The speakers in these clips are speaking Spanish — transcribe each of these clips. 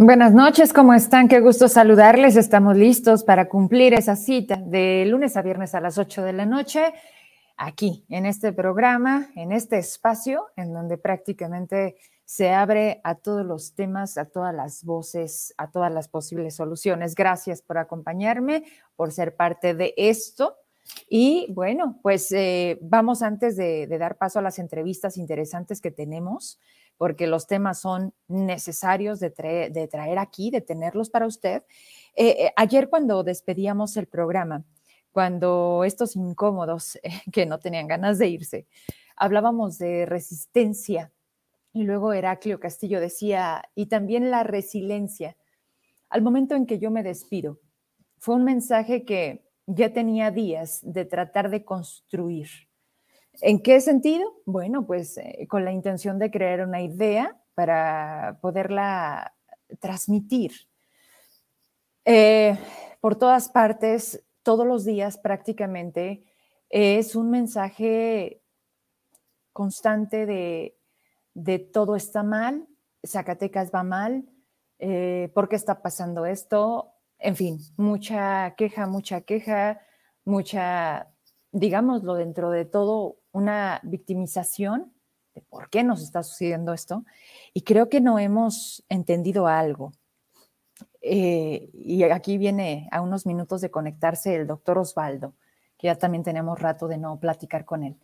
Buenas noches, ¿cómo están? Qué gusto saludarles. Estamos listos para cumplir esa cita de lunes a viernes a las 8 de la noche, aquí, en este programa, en este espacio, en donde prácticamente se abre a todos los temas, a todas las voces, a todas las posibles soluciones. Gracias por acompañarme, por ser parte de esto. Y bueno, pues eh, vamos antes de, de dar paso a las entrevistas interesantes que tenemos porque los temas son necesarios de, traer aquí, de tenerlos para usted. Eh, eh, ayer cuando despedíamos el programa, cuando estos incómodos que no tenían ganas de irse, hablábamos de resistencia y luego Heraclio Castillo decía, y también la resiliencia. Al momento en que yo me despido, fue un mensaje que ya tenía días de tratar de construir ¿En qué sentido? Bueno, pues eh, con la intención de crear una idea para poderla transmitir. Eh, por todas partes, todos los días prácticamente, es un mensaje constante de, todo está mal, Zacatecas va mal, eh, ¿por qué está pasando esto? En fin, mucha queja, mucha queja, mucha, digámoslo, dentro de todo, una victimización de por qué nos está sucediendo esto. Y creo que no hemos entendido algo. Eh, y aquí viene a unos minutos de conectarse el doctor Osvaldo, que ya también tenemos rato de no platicar con él.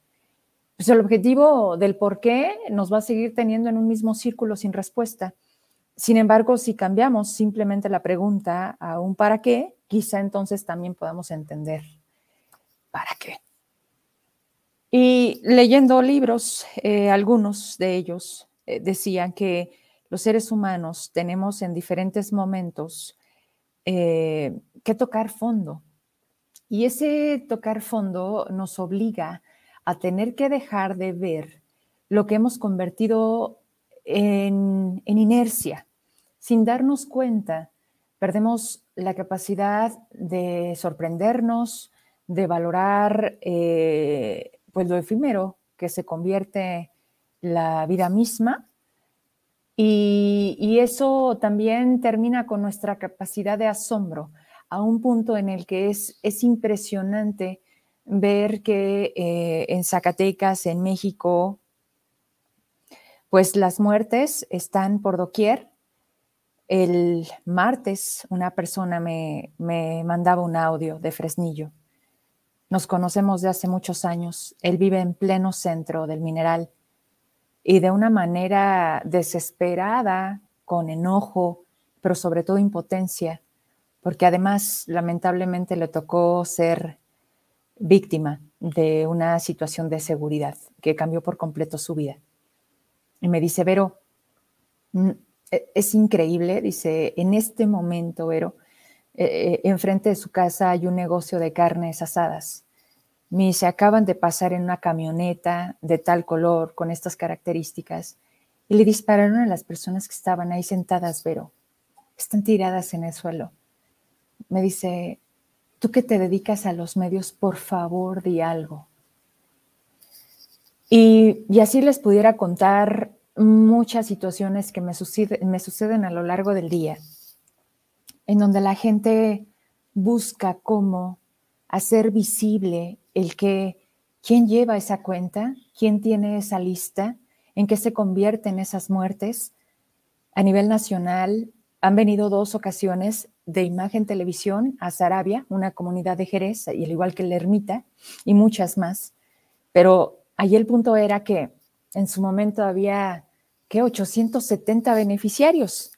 Pues el objetivo del por qué nos va a seguir teniendo en un mismo círculo sin respuesta. Sin embargo, si cambiamos simplemente la pregunta a un para qué, quizá entonces también podamos entender para qué. Y leyendo libros, eh, algunos de ellos eh, decían que los seres humanos tenemos en diferentes momentos eh, que tocar fondo. Y ese tocar fondo nos obliga a tener que dejar de ver lo que hemos convertido en, inercia. Sin darnos cuenta, perdemos la capacidad de sorprendernos, de valorar pues lo efímero que se convierte la vida misma y, eso también termina con nuestra capacidad de asombro a un punto en el que es, es impresionante ver que eh, en Zacatecas, en México, pues las muertes están por doquier. El martes una persona me, me mandaba un audio de Fresnillo nos conocemos de hace muchos años. Él vive en pleno centro del mineral y de una manera desesperada, con enojo, pero sobre todo impotencia, porque además lamentablemente le tocó ser víctima de una situación de seguridad que cambió por completo su vida. Y me dice, Vero, e-, es increíble, dice, en este momento, Vero, eh, eh, enfrente de su casa hay un negocio de carnes asadas me se acaban de pasar en una camioneta de tal color, con estas características, y le dispararon a las personas que estaban ahí sentadas, pero están tiradas en el suelo. Me dice, tú que te dedicas a los medios, por favor, di algo. Y, así les pudiera contar muchas situaciones que me, me suceden a lo largo del día, en donde la gente busca cómo hacer visible el que quién lleva esa cuenta, quién tiene esa lista, en qué se convierten esas muertes. A nivel nacional han venido dos ocasiones de imagen televisión a Sarabia, una comunidad de Jerez, y al igual que la Ermita, y muchas más. Pero ahí el punto era que en su momento había, ¿qué? 870 beneficiarios,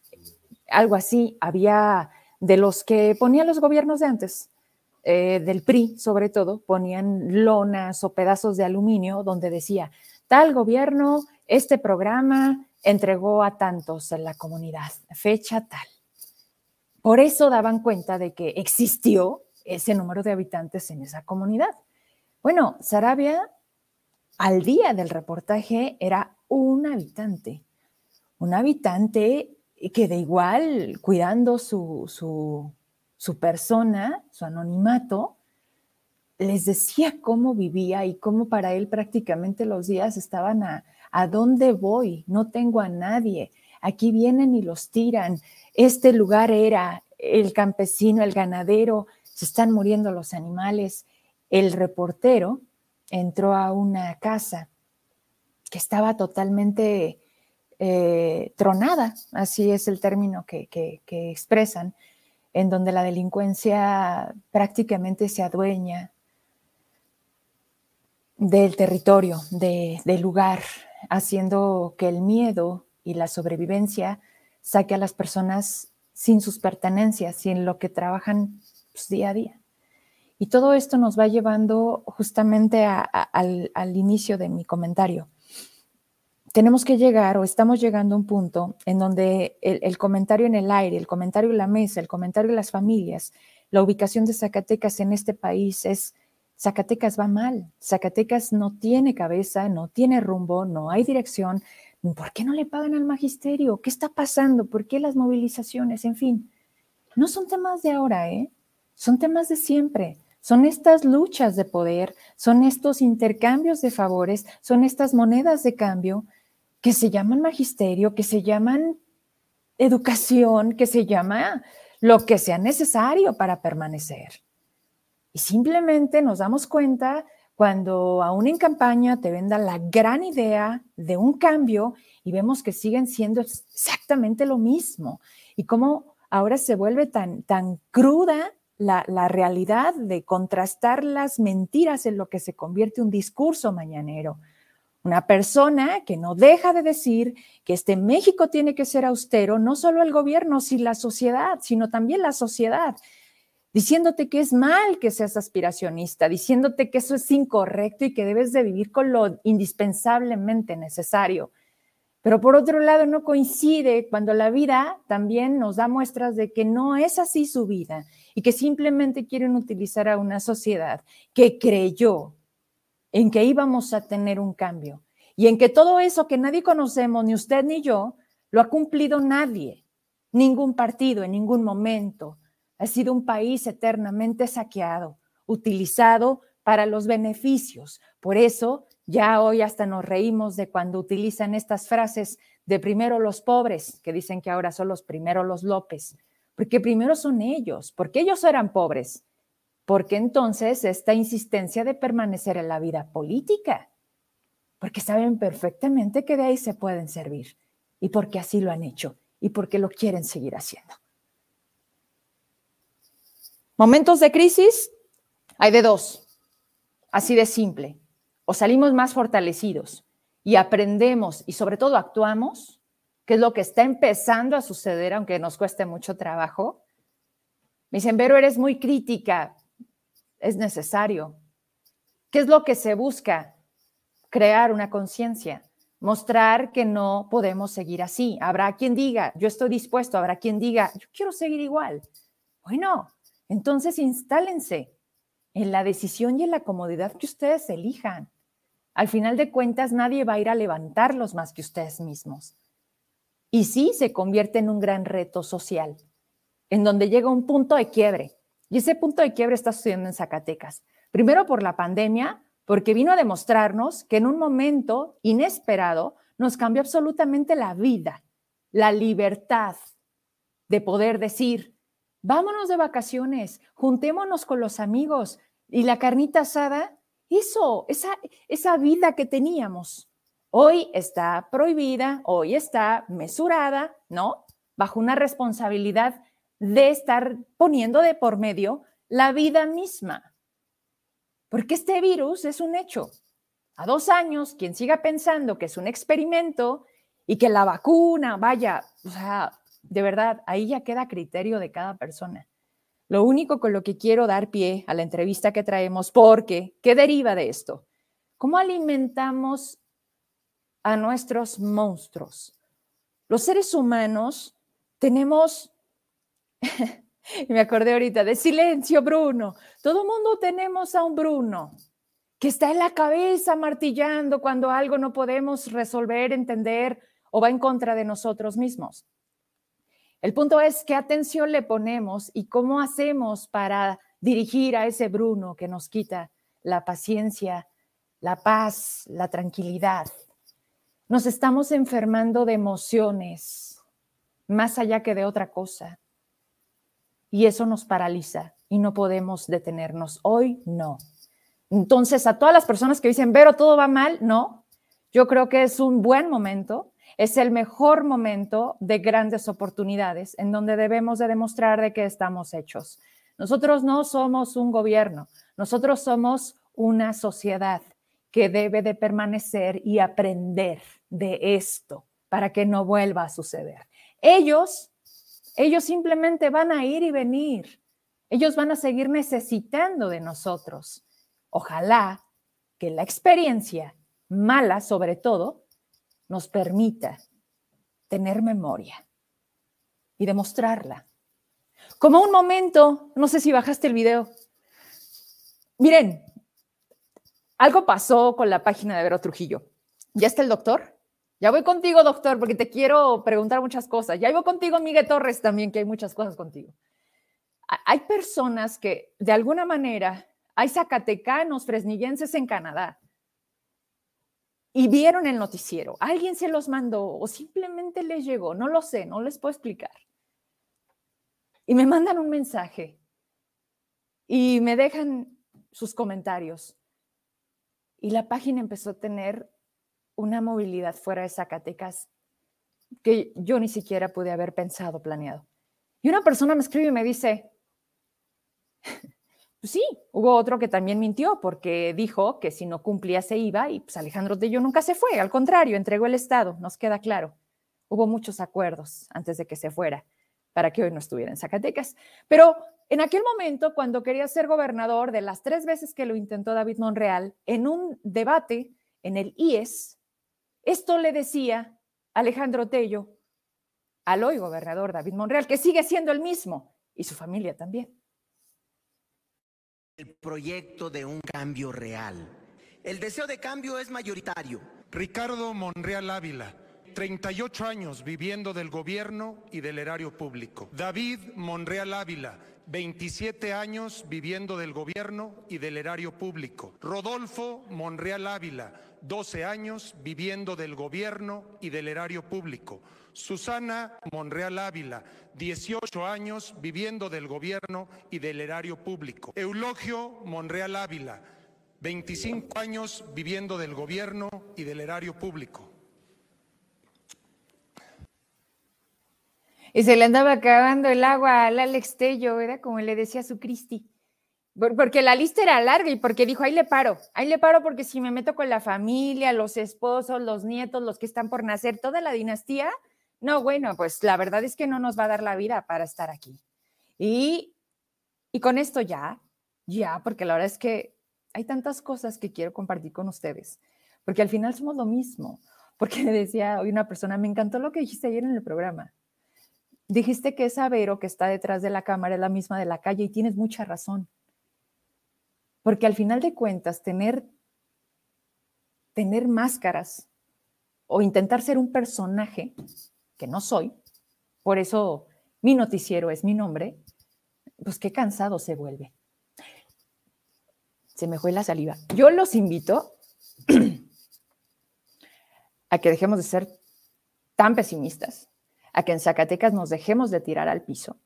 algo así, había de los que ponían los gobiernos de antes. Eh, del PRI, sobre todo, ponían lonas o pedazos de aluminio donde decía, tal gobierno, este programa entregó a tantos en la comunidad, fecha tal. Por eso daban cuenta de que existió ese número de habitantes en esa comunidad. Bueno, Sarabia al día del reportaje era un habitante, un habitante que de igual, cuidando su, su su persona, su anonimato, les decía cómo vivía y cómo para él prácticamente los días estaban a, ¿a dónde voy? No tengo a nadie. aquí vienen y los tiran. Este lugar era el campesino, el ganadero, se están muriendo los animales. El reportero entró a una casa que estaba totalmente eh, tronada, así es el término que, expresan, en donde la delincuencia prácticamente se adueña del territorio, del lugar, haciendo que el miedo y la sobrevivencia saque a las personas sin sus pertenencias, sin lo que trabajan pues, día a día. Y todo esto nos va llevando justamente al, al inicio de mi comentario tenemos que llegar o estamos llegando a un punto en donde el, comentario en el aire, el comentario en la mesa, el comentario en las familias, la ubicación de Zacatecas en este país es, Zacatecas va mal, Zacatecas no tiene cabeza, no tiene rumbo, no hay dirección. ¿Por qué no le pagan al magisterio? ¿Qué está pasando? ¿Por qué las movilizaciones? En fin, no son temas de ahora, ¿eh? Son temas de siempre. Son estas luchas de poder, son estos intercambios de favores, son estas monedas de cambio que se llaman magisterio, que se llaman educación, que se llama lo que sea necesario para permanecer. Y simplemente nos damos cuenta cuando aún en campaña te venda la gran idea de un cambio y vemos que siguen siendo exactamente lo mismo. Y cómo ahora se vuelve tan, tan cruda la, la realidad de contrastar las mentiras en lo que se convierte un discurso mañanero. Una persona que no deja de decir que este México tiene que ser austero, no solo el gobierno, sino la sociedad, sino también la sociedad, diciéndote que es mal que seas aspiracionista, diciéndote que eso es incorrecto y que debes de vivir con lo indispensablemente necesario. Pero por otro lado, no coincide cuando la vida también nos da muestras de que no es así su vida y que simplemente quieren utilizar a una sociedad que creyó en que íbamos a tener un cambio y en que todo eso que nadie conocemos, ni usted ni yo, lo ha cumplido nadie, ningún partido en ningún momento. Ha sido un país eternamente saqueado, utilizado para los beneficios. Por eso ya hoy hasta nos reímos de cuando utilizan estas frases de primero los pobres, que dicen que ahora son los primero los López, porque primero son ellos, porque ellos eran pobres porque entonces esta insistencia de permanecer en la vida política, porque saben perfectamente que de ahí se pueden servir y porque así lo han hecho y porque lo quieren seguir haciendo. Momentos de crisis hay de dos, así de simple. O salimos más fortalecidos y aprendemos y sobre todo actuamos, que es lo que está empezando a suceder, aunque nos cueste mucho trabajo. Me dicen, Vero, eres muy crítica es necesario. ¿Qué es lo que se busca? Crear una conciencia, mostrar que no podemos seguir así. Habrá quien diga, yo estoy dispuesto, habrá quien diga, yo quiero seguir igual. Bueno, entonces instálense en la decisión y en la comodidad que ustedes elijan. Al final de cuentas, nadie va a ir a levantarlos más que ustedes mismos. Y sí se convierte en un gran reto social, en donde llega un punto de quiebre y ese punto de quiebre está sucediendo en Zacatecas. Primero por la pandemia, porque vino a demostrarnos que en un momento inesperado nos cambió absolutamente la vida, la libertad de poder decir, vámonos de vacaciones, juntémonos con los amigos y la carnita asada, eso, esa, esa vida que teníamos, hoy está prohibida, hoy está mesurada, ¿no? Bajo una responsabilidad de estar poniendo de por medio la vida misma. Porque este virus es un hecho. A dos años, quien siga pensando que es un experimento y que la vacuna, vaya, o sea, de verdad, ahí ya queda criterio de cada persona. Lo único con lo que quiero dar pie a la entrevista que traemos, porque, ¿qué deriva de esto? ¿Cómo alimentamos a nuestros monstruos? Los seres humanos tenemos me acordé ahorita de silencio, Bruno. Todo mundo tenemos a un Bruno que está en la cabeza martillando cuando algo no podemos resolver, entender o va en contra de nosotros mismos. El punto es qué atención le ponemos y cómo hacemos para dirigir a ese Bruno que nos quita la paciencia, la paz, la tranquilidad. Nos estamos enfermando de emociones, más allá que de otra cosa. Y eso nos paraliza y no podemos detenernos. Hoy no. Entonces, a todas las personas que dicen, Vero, todo va mal, no. Yo creo que es un buen momento, es el mejor momento de grandes oportunidades en donde debemos de demostrar de qué estamos hechos. Nosotros no somos un gobierno, nosotros somos una sociedad que debe de permanecer y aprender de esto para que no vuelva a suceder. Ellos, ellos simplemente van a ir y venir. Ellos van a seguir necesitando de nosotros. Ojalá que la experiencia, mala sobre todo, nos permita tener memoria y demostrarla. Como un momento, no sé si bajaste el video. Miren, algo pasó con la página de Vero Trujillo. ¿Ya está el doctor? Ya voy contigo, doctor, porque te quiero preguntar muchas cosas. Ya voy contigo, Miguel Torres, también, que hay muchas cosas contigo. Hay personas que, de alguna manera, hay zacatecanos, fresnillenses en Canadá, y vieron el noticiero. Alguien se los mandó o simplemente les llegó, no lo sé, no les puedo explicar. Y me mandan un mensaje y me dejan sus comentarios. Y la página empezó a tener una movilidad fuera de Zacatecas que yo ni siquiera pude haber pensado, planeado. Y una persona me escribe y me dice, pues sí, hubo otro que también mintió porque dijo que si no cumplía se iba y pues Alejandro Tello nunca se fue, al contrario, entregó el Estado, nos queda claro. Hubo muchos acuerdos antes de que se fuera para que hoy no estuviera en Zacatecas. Pero en aquel momento, cuando quería ser gobernador, de las tres veces que lo intentó David Monreal, en un debate en el IES, esto le decía Alejandro Tello al hoy gobernador David Monreal, que sigue siendo el mismo, y su familia también. El proyecto de un cambio real. El deseo de cambio es mayoritario. Ricardo Monreal Ávila 38 años viviendo del gobierno y del erario público. David Monreal Ávila, 27 años viviendo del gobierno y del erario público. Rodolfo Monreal Ávila, 12 años viviendo del gobierno y del erario público. Susana Monreal Ávila, 18 años viviendo del gobierno y del erario público. Eulogio Monreal Ávila, 25 años viviendo del gobierno y del erario público. Y se le andaba acabando el agua al Alex Tello, ¿verdad? Como le decía su Cristi. Porque la lista era larga y porque dijo, ahí le paro, ahí le paro porque si me meto con la familia, los esposos, los nietos, los que están por nacer, toda la dinastía, no, bueno, pues la verdad es que no nos va a dar la vida para estar aquí. Y, y con esto ya, ya, porque la verdad es que hay tantas cosas que quiero compartir con ustedes, porque al final somos lo mismo. Porque decía hoy una persona, me encantó lo que dijiste ayer en el programa Dijiste que esa Vero que está detrás de la cámara es la misma de la calle y tienes mucha razón. Porque al final de cuentas, tener, tener máscaras o intentar ser un personaje que no soy, por eso mi noticiero es mi nombre, pues qué cansado se vuelve. Se me fue la saliva. Yo los invito a que dejemos de ser tan pesimistas, a que en Zacatecas nos dejemos de tirar al piso,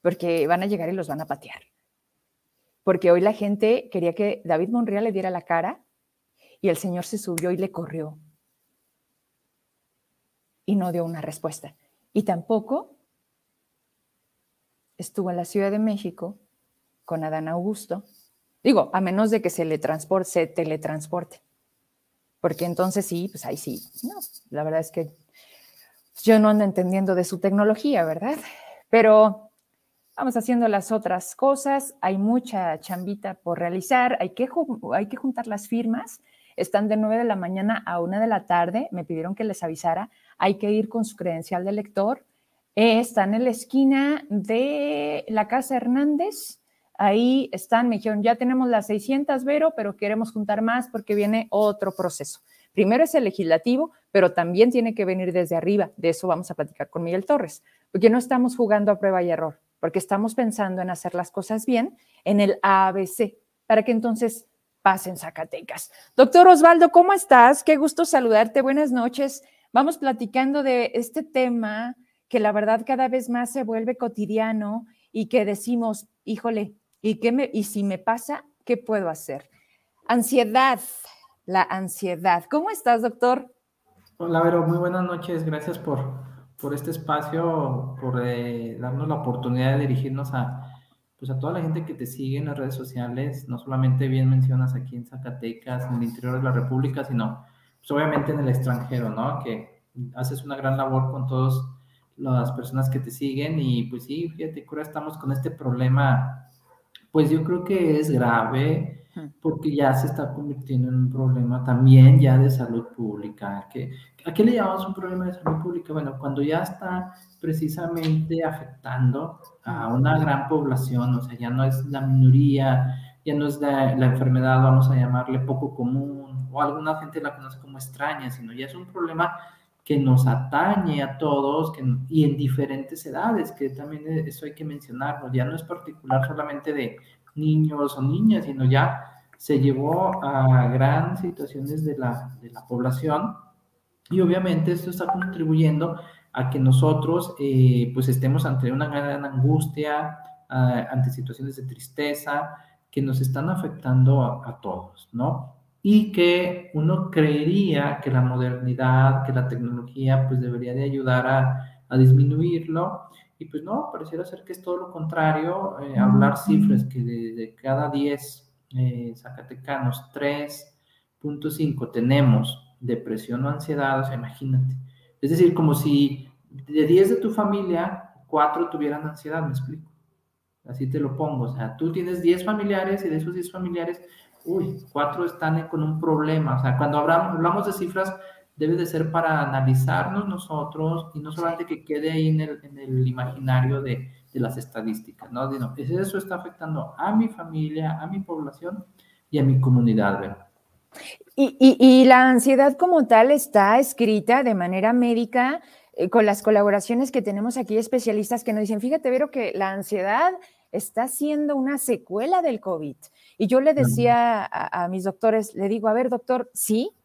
porque van a llegar y los van a patear. Porque hoy la gente quería que David Monreal le diera la cara y el señor se subió y le corrió. Y no dio una respuesta. Y tampoco estuvo en la Ciudad de México con Adán Augusto. Digo, a menos de que se le transporte, teletransporte. Porque entonces sí, pues ahí sí. No, la verdad es que yo no ando entendiendo de su tecnología, ¿verdad? Pero vamos haciendo las otras cosas, hay mucha chambita por realizar, hay que, hay que juntar las firmas, están de 9 de la mañana a 1 de la tarde, me pidieron que les avisara, hay que ir con su credencial de lector, están en la esquina de la Casa Hernández, ahí están, me dijeron, ya tenemos las 600, Vero, pero queremos juntar más porque viene otro proceso. Primero es el legislativo, pero también tiene que venir desde arriba. De eso vamos a platicar con Miguel Torres, porque no estamos jugando a prueba y error, porque estamos pensando en hacer las cosas bien en el ABC, para que entonces pasen Zacatecas. Doctor Osvaldo, ¿cómo estás? Qué gusto saludarte. Buenas noches. Vamos platicando de este tema que la verdad cada vez más se vuelve cotidiano y que decimos, híjole, ¿y, qué me, y si me pasa, qué puedo hacer? Ansiedad, la ansiedad. ¿Cómo estás, doctor? Hola, Vero, muy buenas noches. Gracias por, por este espacio, por eh, darnos la oportunidad de dirigirnos a, pues a toda la gente que te sigue en las redes sociales, no solamente bien mencionas aquí en Zacatecas, en el interior de la República, sino pues obviamente en el extranjero, ¿no? Que haces una gran labor con todas las personas que te siguen y pues sí, fíjate, ahora estamos con este problema, pues yo creo que es grave, porque ya se está convirtiendo en un problema también ya de salud pública. ¿Qué, ¿A qué le llamamos un problema de salud pública? Bueno, cuando ya está precisamente afectando a una gran población, o sea, ya no es la minoría, ya no es la, la enfermedad, vamos a llamarle poco común, o alguna gente la conoce como extraña, sino ya es un problema que nos atañe a todos que, y en diferentes edades, que también eso hay que mencionarlo, ya no es particular solamente de niños o niñas, sino ya se llevó a gran situaciones de la, de la población y obviamente esto está contribuyendo a que nosotros eh, pues estemos ante una gran angustia, ante situaciones de tristeza que nos están afectando a, todos, ¿no? Y que uno creería que la modernidad, que la tecnología pues debería de ayudar a, a disminuirlo y pues no, pareciera ser que es todo lo contrario, eh, hablar cifras que de, cada 10 eh, zacatecanos, 3.5 tenemos depresión o ansiedad, o sea, imagínate. Es decir, como si de 10 de tu familia, 4 tuvieran ansiedad, me explico. Así te lo pongo, o sea, tú tienes 10 familiares y de esos 10 familiares, uy, 4 están con un problema. O sea, cuando hablamos de cifras, debe de ser para analizarnos nosotros y no solamente que quede ahí en el, en el imaginario de, de, las estadísticas, ¿no? Digo, eso está afectando a mi familia, a mi población y a mi comunidad, ¿verdad? Y, y, y, la ansiedad como tal está escrita de manera médica eh, con las colaboraciones que tenemos aquí, especialistas que nos dicen, fíjate, Vero, que la ansiedad está siendo una secuela del COVID. Y yo le decía a, a mis doctores, le digo, a ver, doctor, sí,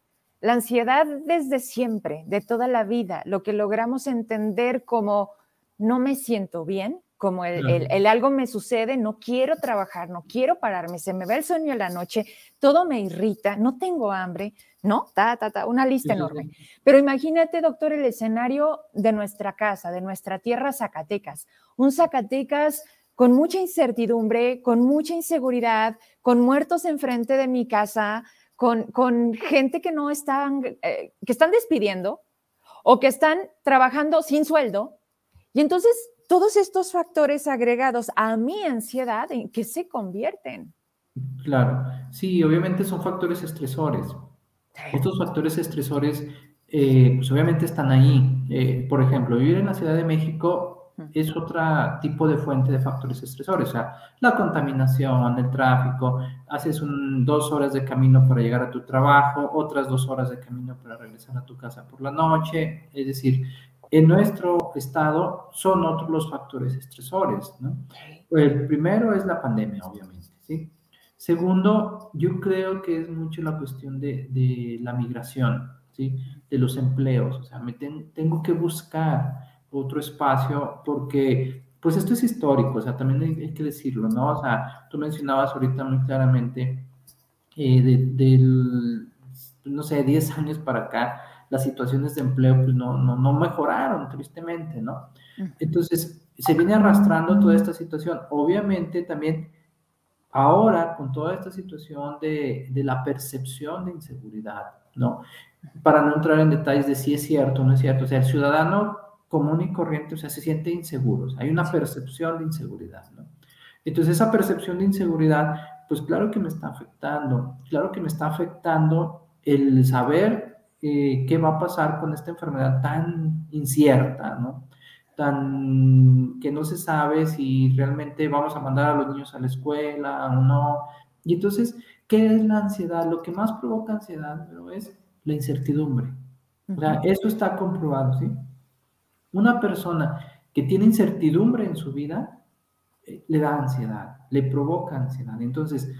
la ansiedad desde siempre, de toda la vida, lo que logramos entender como no me siento bien, como el, algo me sucede, no quiero trabajar, no quiero pararme, se me va el sueño en la noche, todo me irrita, no tengo hambre, ¿no? Ta, ta, ta, una lista enorme. Pero imagínate, doctor, el escenario de nuestra casa, de nuestra tierra Zacatecas, un Zacatecas con mucha incertidumbre, con mucha inseguridad, con muertos enfrente de mi casa, con, gente que no están, eh, que están despidiendo o que están trabajando sin sueldo. Y entonces todos estos factores agregados a mi ansiedad, ¿en qué se convierten? Claro, sí, obviamente son factores estresores. Estos factores estresores, eh, pues obviamente están ahí. Eh, por ejemplo, vivir en la Ciudad de México es otro tipo de fuente de factores estresores, o sea, la contaminación, el tráfico, haces un, dos horas de camino para llegar a tu trabajo, otras dos horas de camino para regresar a tu casa por la noche, es decir, en nuestro estado son otros los factores estresores, ¿no? El primero es la pandemia, obviamente, ¿sí? Segundo, yo creo que es mucho la cuestión de, de la migración, ¿sí? De los empleos, o sea, me tengo que buscar otro espacio, porque pues esto es histórico, o sea, también hay, que decirlo, ¿no? O sea, tú mencionabas ahorita muy claramente eh, del, no sé, 10 años para acá, las situaciones de empleo pues no, no, no mejoraron, tristemente, ¿no? Entonces, se viene arrastrando toda esta situación. Obviamente también ahora con toda esta situación de, de, la percepción de inseguridad, ¿no? Para no entrar en detalles de si es cierto o no es cierto, o sea, el ciudadano común y corriente, o sea, se siente inseguro, hay una percepción de inseguridad, ¿no? Entonces esa percepción de inseguridad, pues claro que me está afectando, claro que me está afectando el saber eh, qué va a pasar con esta enfermedad tan incierta, ¿no? Tan que no se sabe si realmente vamos a mandar a los niños a la escuela o no. Y entonces, ¿qué es la ansiedad? Lo que más provoca ansiedad es la incertidumbre. O sea, eso está comprobado, ¿sí? Una persona que tiene incertidumbre en su vida eh, le da ansiedad, le provoca ansiedad. Entonces,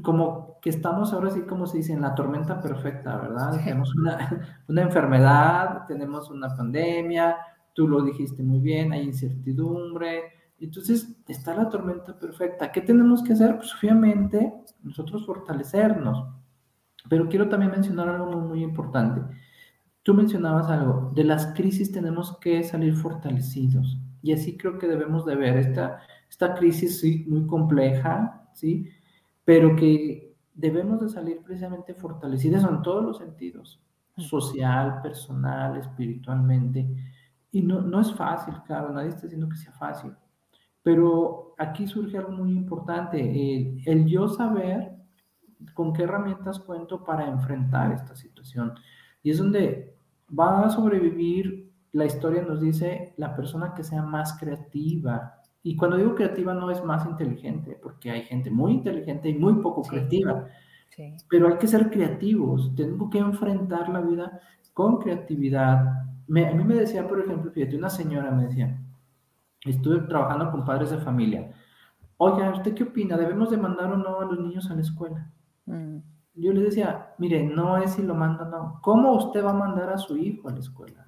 como que estamos ahora sí, como se dice, en la tormenta perfecta, ¿verdad? Tenemos una, enfermedad, tenemos una pandemia, tú lo dijiste muy bien, hay incertidumbre, entonces está la tormenta perfecta. ¿Qué tenemos que hacer? Pues obviamente nosotros fortalecernos. Pero quiero también mencionar algo muy, muy importante. Tú mencionabas algo, de las crisis tenemos que salir fortalecidos. Y así creo que debemos de ver esta, esta crisis sí, muy compleja, ¿sí? Pero que debemos de salir precisamente fortalecidos en todos los sentidos, social, personal, espiritualmente. Y no, no es fácil, claro, nadie está diciendo que sea fácil. Pero aquí surge algo muy importante, el, el yo saber con qué herramientas cuento para enfrentar esta situación. Y es donde va a sobrevivir, la historia nos dice, la persona que sea más creativa. Y cuando digo creativa no es más inteligente, porque hay gente muy inteligente y muy poco creativa. Pero hay que ser creativos, tengo que enfrentar la vida con creatividad. a mí me decía, por ejemplo, fíjate, una señora me decía, estuve trabajando con padres de familia. Oye, ¿usted qué opina? ¿Debemos de mandar o no a los niños a la escuela? Mm. Yo le decía, mire, no es si lo manda o no. ¿Cómo usted va a mandar a su hijo a la escuela?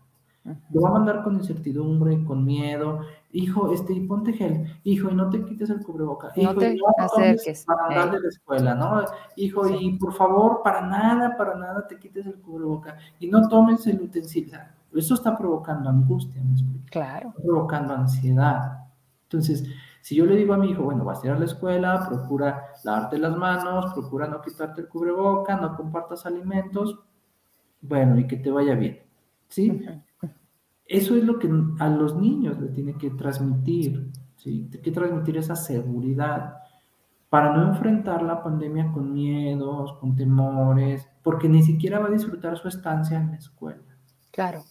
Lo va a mandar con incertidumbre, con miedo. Hijo, este, y ponte gel. Hijo, y no te quites el cubreboca. Hijo, no te y no acerques. Para andar de la escuela, ¿no? Hijo, y por favor, para nada, para nada te quites el cubreboca. Y no tomes el utensilio. Eso está provocando angustia, ¿me Claro. Está provocando ansiedad. Entonces, si yo le digo a mi hijo, bueno, vas a ir a la escuela, procura lavarte las manos, procura no quitarte el cubreboca, no compartas alimentos, bueno, y que te vaya bien. ¿Sí? Eso es lo que a los niños le tiene que transmitir, ¿sí? Tiene que transmitir esa seguridad para no enfrentar la pandemia con miedos, con temores, porque ni siquiera va a disfrutar su estancia en la escuela. Claro.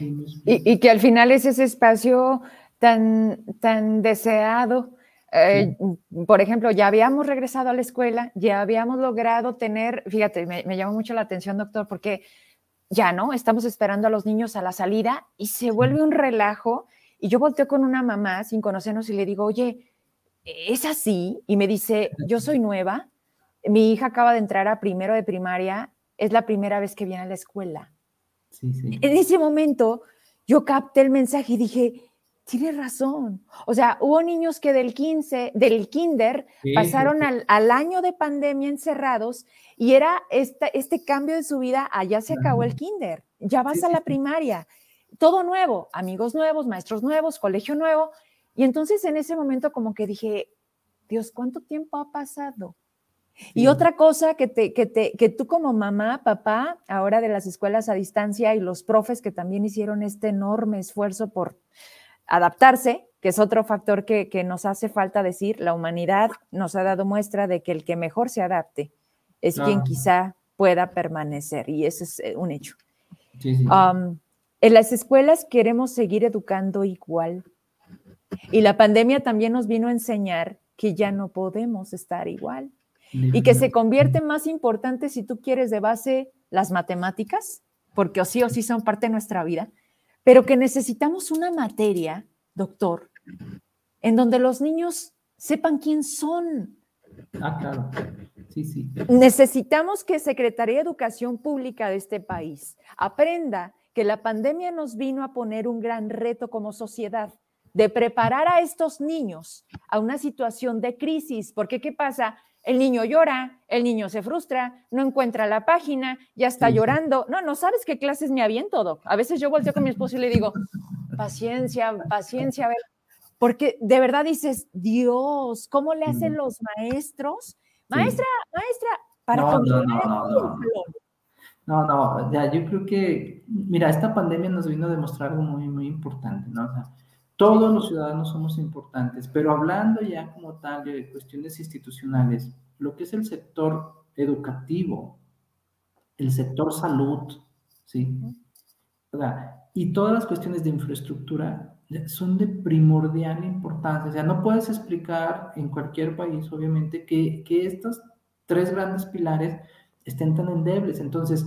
y, y, que al final es ese espacio tan, tan deseado. Eh, por ejemplo, ya habíamos regresado a la escuela, ya habíamos logrado tener, fíjate, me, me llama mucho la atención, doctor, porque ya no, estamos esperando a los niños a la salida y se vuelve un relajo. Y yo volteo con una mamá sin conocernos y le digo, oye, ¿es así? Y me dice, yo soy nueva, mi hija acaba de entrar a primero de primaria, es la primera vez que viene a la escuela. Sí, sí. En ese momento yo capté el mensaje y dije, tiene razón. O sea, hubo niños que del 15, del kinder, pasaron al, al, año de pandemia encerrados y era este, este cambio de su vida, allá se acabó el kinder, ya vas a la primaria, todo nuevo, amigos nuevos, maestros nuevos, colegio nuevo. Y entonces en ese momento como que dije, Dios, ¿cuánto tiempo ha pasado? Y otra cosa que, te, que, te, que tú como mamá, papá, ahora de las escuelas a distancia y los profes que también hicieron este enorme esfuerzo por adaptarse, que es otro factor que, nos hace falta decir, la humanidad nos ha dado muestra de que el que mejor se adapte es quien quizá pueda permanecer, y eso es eh, un hecho. Um, en las escuelas queremos seguir educando igual, y la pandemia también nos vino a enseñar que ya no podemos estar igual, y que se convierte más importante si tú quieres de base las matemáticas, porque o sí o sí son parte de nuestra vida, pero que necesitamos una materia, doctor, en donde los niños sepan quién son. Ah, claro. Sí, sí. Necesitamos que Secretaría de Educación Pública de este país aprenda que la pandemia nos vino a poner un gran reto como sociedad de preparar a estos niños a una situación de crisis, porque ¿qué pasa? El niño llora, el niño se frustra, no encuentra la página, ya está llorando. No, no sabes qué clases me aviento, Doc. A veces yo volteo con mi esposo y le digo, paciencia, paciencia, a ver. Porque de verdad dices, Dios, ¿cómo le hacen los maestros? Maestra, maestra, para no, no, no, no, no, no, ya, yo creo que, mira, esta pandemia nos vino a demostrar algo muy, muy importante, ¿no? O sea, todos los ciudadanos somos importantes, pero hablando ya como tal de cuestiones institucionales, lo que es el sector educativo, el sector salud, ¿sí? Y todas las cuestiones de infraestructura son de primordial importancia. O sea, no puedes explicar en cualquier país, obviamente, que, que estos tres grandes pilares estén tan endebles. Entonces,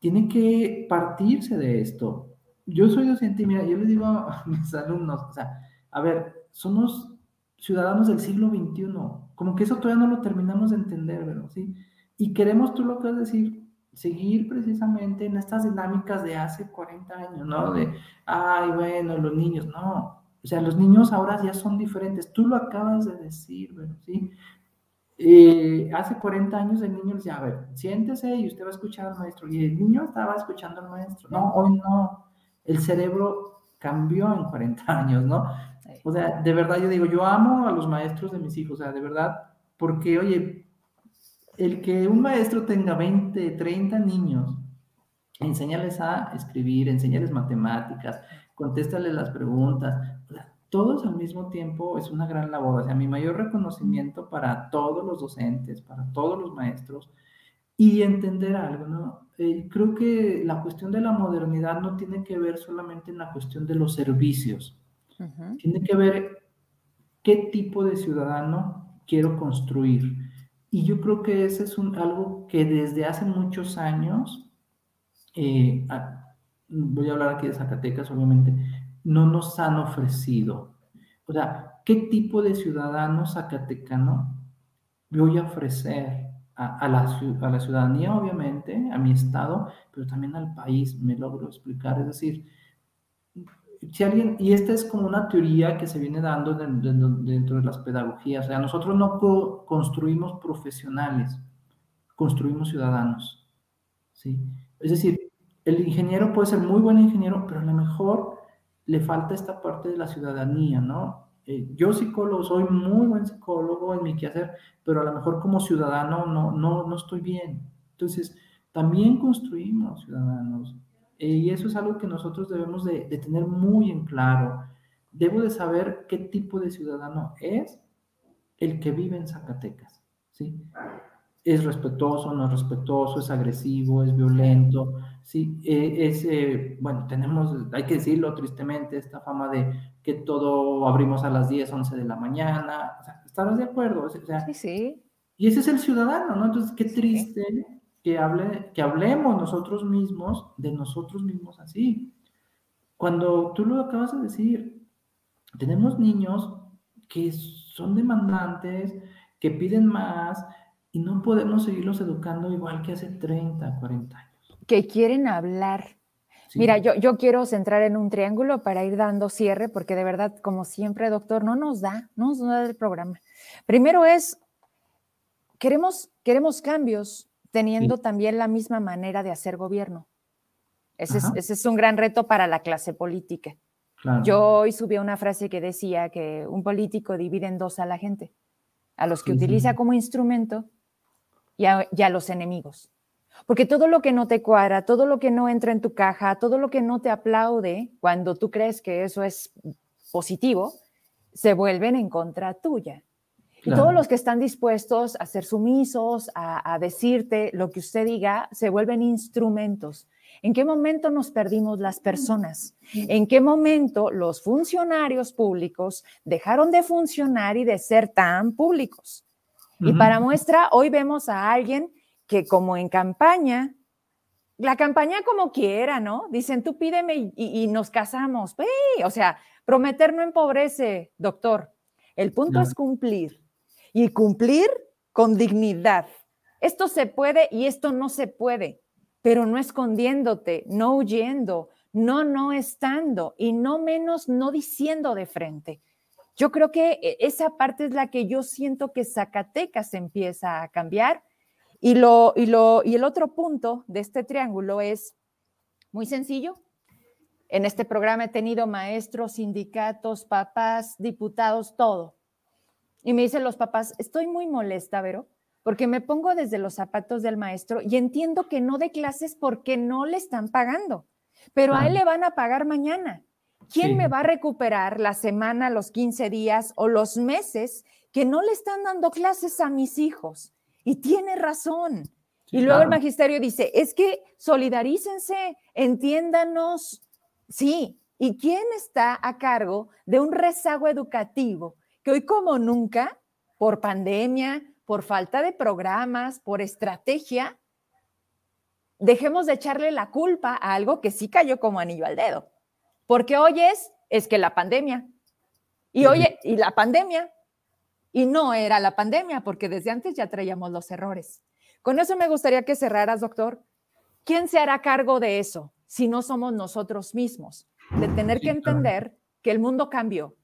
tiene que partirse de esto yo soy docente y mira, yo le digo a mis alumnos, o sea, a ver, somos ciudadanos del siglo XXI, como que eso todavía no lo terminamos de entender, ¿verdad? ¿Sí? Y queremos, tú lo que vas decir, seguir precisamente en estas dinámicas de hace 40 años, ¿no? De, ay, bueno, los niños, no. O sea, los niños ahora ya son diferentes. Tú lo acabas de decir, ¿sí? Eh, hace 40 años el niño decía, a ver, siéntese y usted va a escuchar al maestro. Y el niño estaba escuchando al maestro. No, hoy no. El cerebro cambió en 40 años, ¿no? O sea, de verdad yo digo, yo amo a los maestros de mis hijos, o sea, de verdad, porque, oye, el que un maestro tenga 20, 30 niños, enséñales a escribir, enséñales matemáticas, contéstales las preguntas, todos al mismo tiempo es una gran labor. O sea, mi mayor reconocimiento para todos los docentes, para todos los maestros, y entender algo, ¿no? Eh, creo que la cuestión de la modernidad no tiene que ver solamente en la cuestión de los servicios, tiene que ver qué tipo de ciudadano quiero construir. Y yo creo que ese es un, algo que desde hace muchos años, eh, voy a hablar aquí de Zacatecas, obviamente, no nos han ofrecido. O sea, ¿qué tipo de ciudadano zacatecano voy a ofrecer a, la, a la ciudadanía, obviamente, a mi estado, pero también al país? Me logro explicar. Es decir, si alguien, y esta es como una teoría que se viene dando dentro de las pedagogías, o sea, nosotros no construimos profesionales, construimos ciudadanos, ¿sí? Es decir, el ingeniero puede ser muy buen ingeniero, pero a lo mejor le falta esta parte de la ciudadanía, ¿no? Eh, yo psicólogo, soy muy buen psicólogo en mi quehacer, pero a lo mejor como ciudadano no, no, no estoy bien. Entonces, también construimos ciudadanos. Eh, y eso es algo que nosotros debemos de, tener muy en claro. Debo de saber qué tipo de ciudadano es el que vive en Zacatecas, ¿sí? Es respetuoso, no es respetuoso, es agresivo, es violento, ¿sí? Eh, es, bueno, tenemos, hay que decirlo tristemente, esta fama de que todo abrimos a las 10, 11 de la mañana, ¿estarás de acuerdo? sí, sí. Y ese es el ciudadano, ¿no? Entonces, qué triste que, hable, que hablemos nosotros mismos de nosotros mismos así. Cuando tú lo acabas de decir, tenemos niños que son demandantes, que piden más y no podemos seguirlos educando igual que hace 30, 40 años. Que quieren hablar. Mira, yo, yo quiero centrar en un triángulo para ir dando cierre, porque de verdad, como siempre, doctor, no nos da, no nos da el programa. Primero es, queremos, queremos cambios, teniendo también la misma manera de hacer gobierno. Ese es, un gran reto para la clase política. Yo hoy subí una frase que decía que un político divide en dos a la gente, a los que utiliza como instrumento y a, los enemigos. Porque todo lo que no te cuadra, todo lo que no entra en tu caja, todo lo que no te aplaude cuando tú crees que eso es positivo, se vuelven en contra tuya. Y todos los que están dispuestos a ser sumisos, a, decirte lo que usted diga, se vuelven instrumentos. ¿En qué momento nos perdimos las personas? ¿En qué momento los funcionarios públicos dejaron de funcionar y de ser tan públicos? Y para muestra, hoy vemos a alguien que como en campaña, la campaña como quiera, ¿no? Dicen, tú pídeme y, nos casamos. O sea, prometer no empobrece, doctor. El punto es cumplir y cumplir con dignidad. Esto se puede y esto no se puede, pero no escondiéndote, no huyendo, no no estando y no menos no diciendo de frente. Yo creo que e, esa parte es la que yo siento que Zacatecas empieza a cambiar. Y, lo, y, lo, y el otro punto de este triángulo es muy sencillo. En este programa he tenido maestros, sindicatos, papás, diputados, todo. Y me dicen los papás, estoy muy molesta, Vero, porque me pongo desde los zapatos del maestro y entiendo que no de clases porque no le están pagando, pero a él le van a pagar mañana. ¿Quién me va a recuperar la semana, los 15 días o los meses que no le están dando clases a mis hijos? Y tiene razón. y luego el magisterio dice, es que solidarícense, entiéndanos. Sí, ¿y quién está a cargo de un rezago educativo hoy como nunca, por pandemia, por falta de programas, por estrategia, dejemos de echarle la culpa a algo que sí cayó como anillo al dedo. Porque hoy es, es que la pandemia. Y oye, y la pandemia. Y no era la pandemia, porque desde antes ya traíamos los errores. Con eso me gustaría que cerraras, doctor, ¿quién se hará cargo de eso si no somos nosotros mismos? De tener que entender que el mundo cambió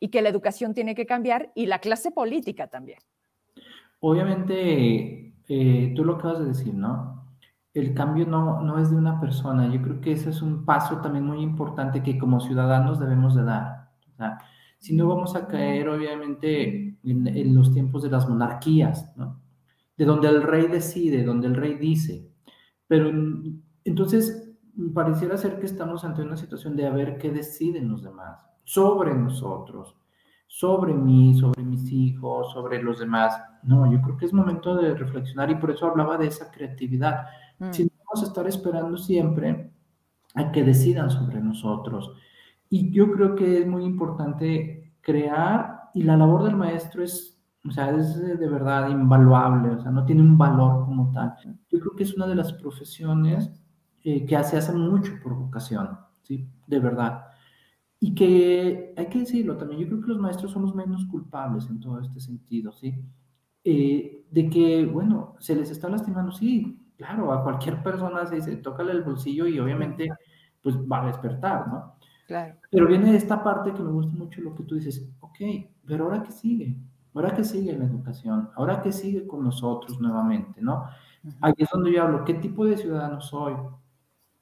y que la educación tiene que cambiar y la clase política también. Obviamente, eh, tú lo acabas de decir, ¿no? El cambio no, no es de una persona. Yo creo que ese es un paso también muy importante que como ciudadanos debemos de dar. Si no vamos a caer, obviamente, en, en los tiempos de las monarquías, ¿no? De donde el rey decide, donde el rey dice. Pero entonces, pareciera ser que estamos ante una situación de a ver qué deciden los demás sobre nosotros, sobre mí, sobre mis hijos, sobre los demás. No, yo creo que es momento de reflexionar y por eso hablaba de esa creatividad. Mm. Si no vamos a estar esperando siempre a que decidan sobre nosotros. Y yo creo que es muy importante crear y la labor del maestro es, o sea, es de verdad invaluable, o sea, no tiene un valor como tal. Yo creo que es una de las profesiones eh, que se hace mucho por vocación, ¿sí? De verdad. Y que hay que decirlo también, yo creo que los maestros son los menos culpables en todo este sentido, ¿sí? Eh, de que, bueno, se les está lastimando, sí, claro, a cualquier persona se dice, tócale el bolsillo y obviamente, pues va a despertar, ¿no? Claro. Pero viene esta parte que me gusta mucho lo que tú dices, ok, pero ahora qué sigue, ahora qué sigue la educación, ahora qué sigue con nosotros nuevamente, ¿no? Ahí es donde yo hablo, ¿qué tipo de ciudadano soy?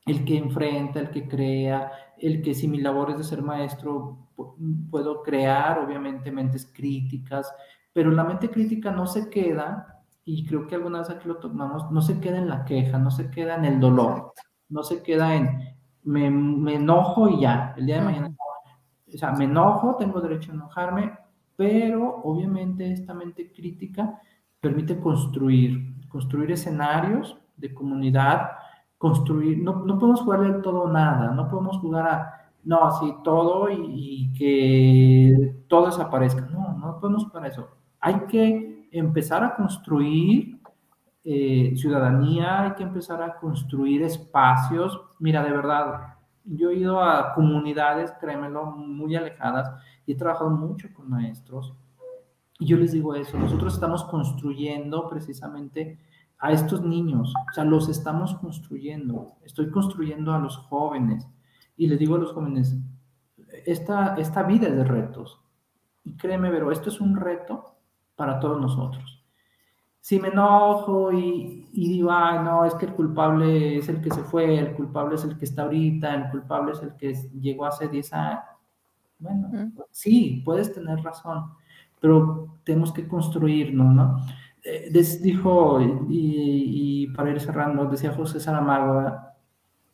el que enfrenta, el que crea, el que si mi labor es de ser maestro, puedo crear obviamente mentes críticas, pero la mente crítica no se queda, y creo que alguna vez aquí lo tomamos, no se queda en la queja, no se queda en el dolor, no se queda en me, enojo y ya, el día de mañana, o sea, me enojo, tengo derecho a enojarme, pero obviamente esta mente crítica permite construir, construir escenarios de comunidad, construir, no, no podemos jugar todo o nada, no podemos jugar a, no, así todo y, que todo desaparezca. No, no podemos jugar eso. Hay que empezar a construir eh, ciudadanía, hay que empezar a construir espacios. Mira, de verdad, yo he ido a comunidades, créemelo, muy alejadas y he trabajado mucho con maestros. Y yo les digo eso, nosotros estamos construyendo precisamente a estos niños, o sea, los estamos construyendo, estoy construyendo a los jóvenes y les digo a los jóvenes, esta, esta vida es de retos y créeme, pero esto es un reto para todos nosotros. Si me enojo y, y digo, ay, no, es que el culpable es el que se fue, el culpable es el que está ahorita, el culpable es el que llegó hace 10 años, bueno, sí, puedes tener razón, pero tenemos que construirnos, ¿no? Eh, dijo, y, para ir cerrando, decía José Saramago,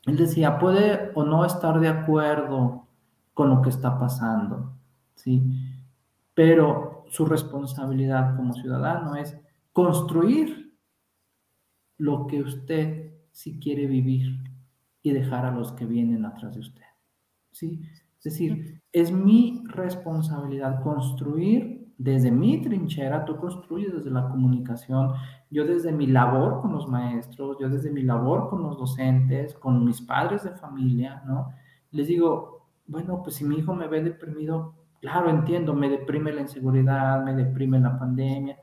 él decía, puede o no estar de acuerdo con lo que está pasando, ¿sí? Pero su responsabilidad como ciudadano es construir lo que usted si quiere vivir y dejar a los que vienen atrás de usted, ¿sí? Es decir, es mi responsabilidad construir desde mi trinchera, tú construyes desde la comunicación, yo desde mi labor con los maestros, yo desde mi labor con los docentes, con mis padres de familia, ¿no? Les digo, bueno, pues si mi hijo me ve deprimido, claro, entiendo, me deprime la inseguridad, me deprime la pandemia,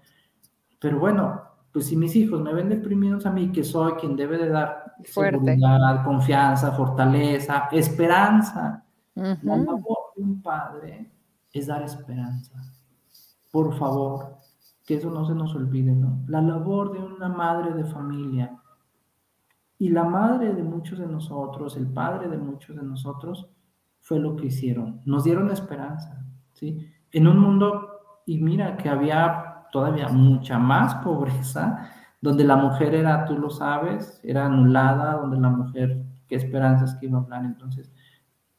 pero bueno, pues si mis hijos me ven deprimidos a mí, que soy quien debe de dar seguridad, confianza, fortaleza, esperanza, la labor de un padre es dar esperanza por favor, que eso no se nos olvide, ¿no? La labor de una madre de familia y la madre de muchos de nosotros, el padre de muchos de nosotros, fue lo que hicieron. Nos dieron esperanza, ¿sí? En un mundo, y mira que había todavía mucha más pobreza, donde la mujer era, tú lo sabes, era anulada, donde la mujer, qué esperanzas que iba a hablar. Entonces,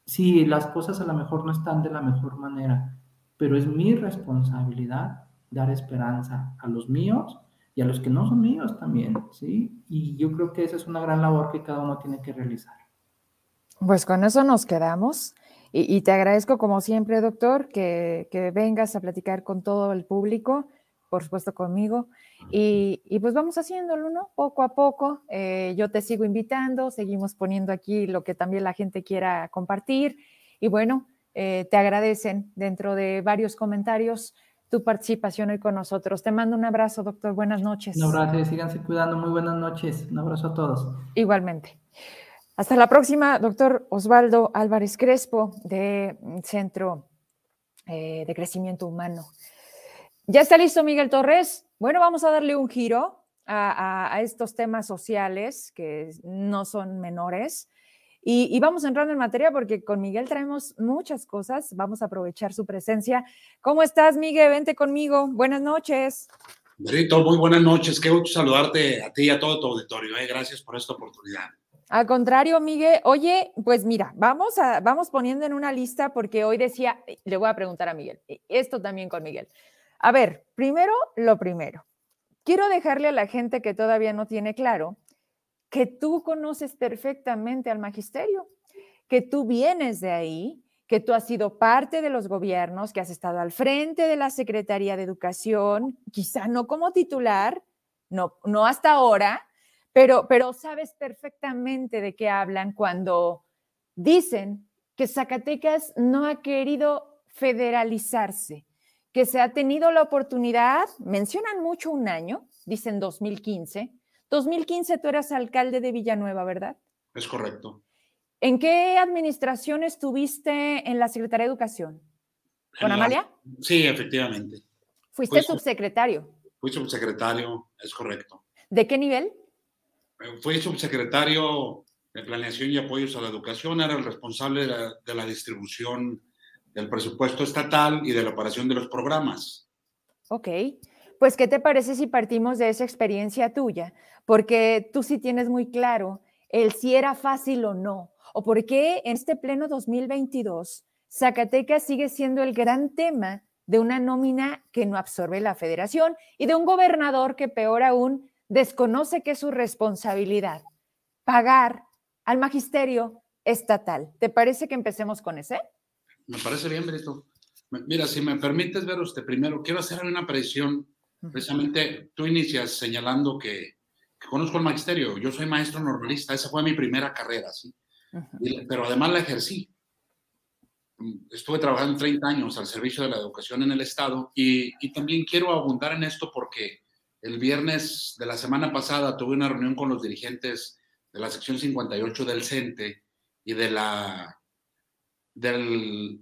sí, las cosas a lo mejor no están de la mejor manera, pero es mi responsabilidad dar esperanza a los míos y a los que no son míos también, ¿sí? Y yo creo que esa es una gran labor que cada uno tiene que realizar. Pues con eso nos quedamos. Y, te agradezco como siempre, doctor, que, vengas a platicar con todo el público, por supuesto conmigo. Y, pues vamos haciéndolo, ¿no? Poco a poco. Eh, yo te sigo invitando, seguimos poniendo aquí lo que también la gente quiera compartir. Y bueno, eh, te agradecen dentro de varios comentarios tu participación hoy con nosotros. Te mando un abrazo, doctor. Buenas noches. Un abrazo, síganse cuidando. Muy buenas noches. Un abrazo a todos. Igualmente. Hasta la próxima, doctor Osvaldo Álvarez Crespo, de Centro eh, de Crecimiento Humano. Ya está listo Miguel Torres. Bueno, vamos a darle un giro a, estos temas sociales que no son menores. Y, vamos entrando en materia porque con Miguel traemos muchas cosas. Vamos a aprovechar su presencia. ¿Cómo estás, Miguel? Vente conmigo. Buenas noches. Berito, muy buenas noches. Qué gusto saludarte a ti y a todo tu auditorio. ¿eh? Gracias por esta oportunidad. Al contrario, Miguel, oye, pues mira, vamos, a, vamos poniendo en una lista porque hoy decía, le voy a preguntar a Miguel, esto también con Miguel. A ver, primero lo primero. Quiero dejarle a la gente que todavía no tiene claro que tú conoces perfectamente al magisterio, que tú vienes de ahí, que tú has sido parte de los gobiernos, que has estado al frente de la Secretaría de Educación, quizá no como titular, no, no hasta ahora, pero, pero sabes perfectamente de qué hablan cuando dicen que Zacatecas no ha querido federalizarse, que se ha tenido la oportunidad, mencionan mucho un año, dicen 2015. 2015 tú eras alcalde de Villanueva, ¿verdad? Es correcto. ¿En qué administración estuviste en la Secretaría de Educación? ¿Con Amalia? Sí, efectivamente. ¿Fuiste subsecretario? Fui subsecretario, es correcto. ¿De qué nivel? fui subsecretario de Planeación y Apoyos a la Educación, era el responsable de la, distribución del presupuesto estatal y de la operación de los programas. Ok, pues ¿qué te parece si partimos de esa experiencia tuya? Porque tú sí tienes muy claro el si era fácil o no, o por qué en este pleno 2022 Zacatecas sigue siendo el gran tema de una nómina que no absorbe la federación y de un gobernador que peor aún desconoce que es su responsabilidad pagar al magisterio estatal. ¿Te parece que empecemos con ese? Me parece bien, Brito. Mira, si me permites ver usted primero, quiero hacer una predicción. Precisamente tú inicias señalando que, conozco el magisterio. Yo soy maestro normalista, esa fue mi primera carrera, ¿sí? pero además la ejercí. Estuve trabajando 30 años al servicio de la educación en el Estado y, y también quiero abundar en esto porque el viernes de la semana pasada tuve una reunión con los dirigentes de la sección 58 del CENTE y de la del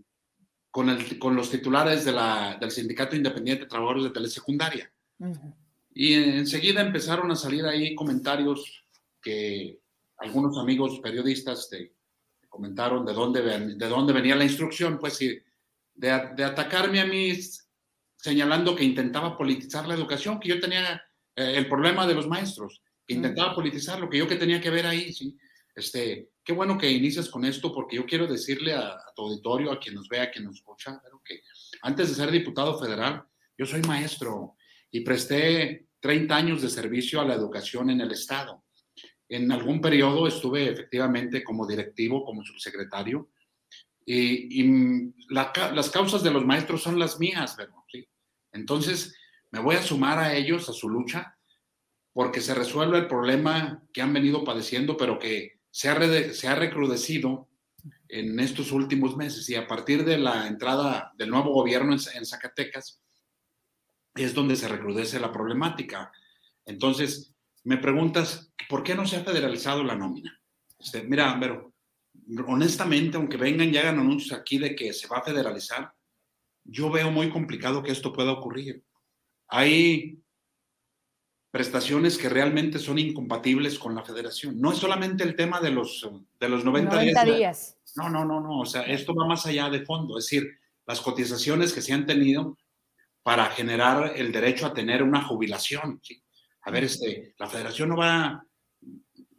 con, el, con los titulares de la, del Sindicato Independiente de Trabajadores de Telesecundaria. Y enseguida empezaron a salir ahí comentarios que algunos amigos periodistas te, comentaron de dónde, de dónde venía la instrucción, pues de, de atacarme a mí señalando que intentaba politizar la educación, que yo tenía eh, el problema de los maestros, que intentaba politizar lo que yo que tenía que ver ahí, ¿sí? Este, qué bueno que inicias con esto, porque yo quiero decirle a, tu auditorio, a quien nos vea, a quien nos escucha, que antes de ser diputado federal, yo soy maestro y presté 30 años de servicio a la educación en el Estado. En algún periodo estuve efectivamente como directivo, como subsecretario, y, las causas de los maestros son las mías, ¿verdad? Entonces, me voy a sumar a ellos, a su lucha, porque se resuelve el problema que han venido padeciendo, pero que se ha, se ha recrudecido en estos últimos meses. Y a partir de la entrada del nuevo gobierno en, Zacatecas, es donde se recrudece la problemática. Entonces, me preguntas, ¿por qué no se ha federalizado la nómina? Este, mira, pero honestamente, aunque vengan y hagan anuncios aquí de que se va a federalizar, yo veo muy complicado que esto pueda ocurrir. Hay prestaciones que realmente son incompatibles con la federación. No es solamente el tema de los, de los 90, días. No, no, no, no. O sea, esto va más allá de fondo. Es decir, las cotizaciones que se han tenido para generar el derecho a tener una jubilación. A ver, este, la federación no va,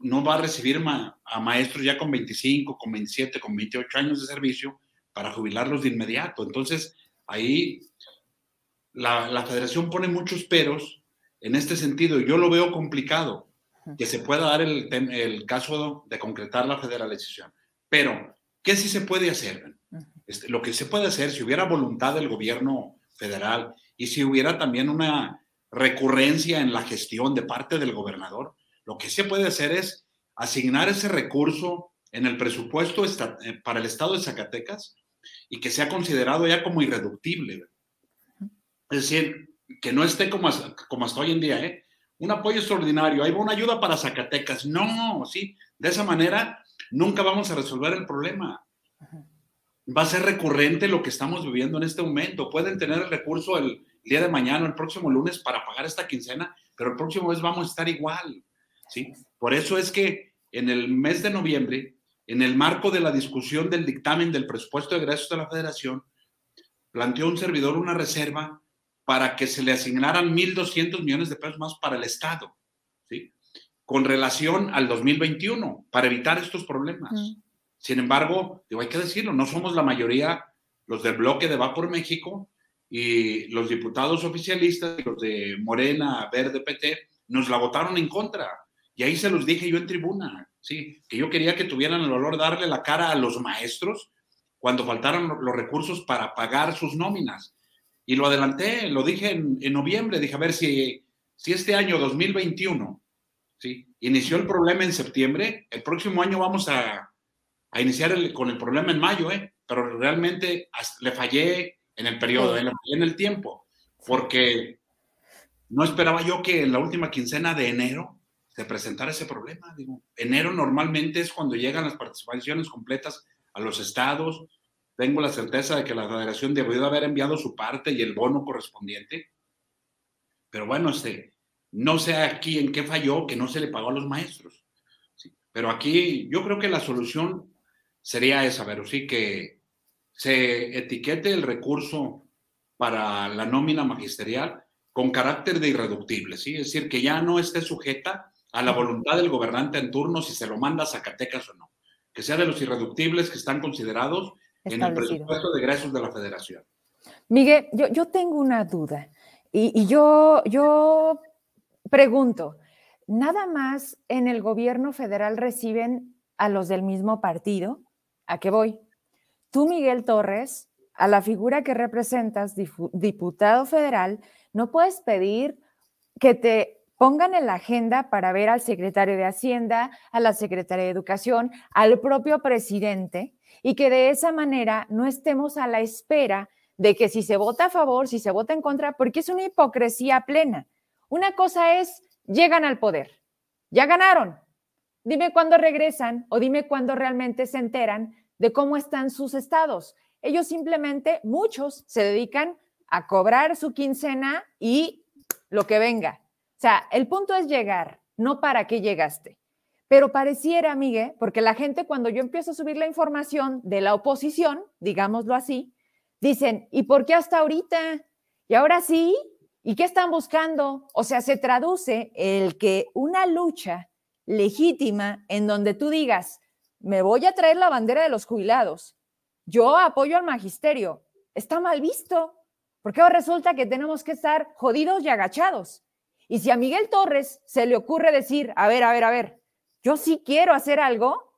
no va a recibir a maestros ya con 25, con 27, con 28 años de servicio para jubilarlos de inmediato. Entonces, ahí la, federación pone muchos peros en este sentido. Yo lo veo complicado que se pueda dar el, el caso de concretar la federalización. Pero, ¿qué sí se puede hacer? Este, lo que se puede hacer, si hubiera voluntad del gobierno federal y si hubiera también una recurrencia en la gestión de parte del gobernador, lo que se puede hacer es asignar ese recurso en el presupuesto eh, para el estado de Zacatecas y que sea considerado ya como irreductible. Es decir, que no esté como, como hasta hoy en día, ¿eh? Un apoyo extraordinario, ahí va una ayuda para Zacatecas. No, sí, de esa manera nunca vamos a resolver el problema. Va a ser recurrente lo que estamos viviendo en este momento. Pueden tener el recurso el día de mañana, el próximo lunes para pagar esta quincena, pero el próximo mes vamos a estar igual. ¿sí? Por eso es que en el mes de noviembre, en el marco de la discusión del dictamen del presupuesto de egresos de la federación, planteó un servidor una reserva para que se le asignaran 1.200 millones de pesos más para el Estado, ¿sí? Con relación al 2021, para evitar estos problemas. Sin embargo, digo, hay que decirlo, no somos la mayoría los del bloque de Va por México y los diputados oficialistas, los de Morena, Verde, PT, nos la votaron en contra. Y ahí se los dije yo en tribuna, ¿sí? Que yo quería que tuvieran el valor de darle la cara a los maestros cuando faltaran los recursos para pagar sus nóminas. Y lo adelanté, lo dije en, noviembre, dije, a ver si, si este año 2021, ¿sí? Inició el problema en septiembre, el próximo año vamos a, a iniciar con el problema en mayo, ¿eh? Pero realmente le fallé en el periodo, en, en el tiempo, porque no esperaba yo que en la última quincena de enero se presentara ese problema. Digo, enero normalmente es cuando llegan las participaciones completas a los estados. Tengo la certeza de que la federación debió de haber enviado su parte y el bono correspondiente. Pero bueno, este, no sé aquí en qué falló que no se le pagó a los maestros. Pero aquí yo creo que la solución sería esa, pero sí que se etiquete el recurso para la nómina magisterial con carácter de irreductible, ¿sí? Es decir, que ya no esté sujeta a la voluntad del gobernante en turno si se lo manda a Zacatecas o no que sea de los irreductibles que están considerados en el presupuesto de egresos de la federación. Miguel, yo, yo tengo una duda y, yo, yo pregunto, ¿nada más en el gobierno federal reciben a los del mismo partido? ¿A qué voy? Tú, Miguel Torres, a la figura que representas, diputado federal, no puedes pedir que te pongan en la agenda para ver al secretario de Hacienda, a la secretaria de Educación, al propio presidente, y que de esa manera no estemos a la espera de que si se vota a favor, si se vota en contra, porque es una hipocresía plena. Una cosa es, llegan al poder, ya ganaron, dime cuándo regresan o dime cuándo realmente se enteran de cómo están sus estados. Ellos simplemente, muchos, se dedican a cobrar su quincena y lo que venga. O sea, el punto es llegar, no para qué llegaste. Pero pareciera, Miguel, porque la gente cuando yo empiezo a subir la información de la oposición, digámoslo así, dicen, ¿y por qué hasta ahorita? ¿Y ahora sí? ¿Y qué están buscando? O sea, se traduce el que una lucha legítima en donde tú digas, me voy a traer la bandera de los jubilados, yo apoyo al magisterio, está mal visto, porque ahora resulta que tenemos que estar jodidos y agachados. Y si a Miguel Torres se le ocurre decir, a ver, a ver, a ver, yo sí quiero hacer algo,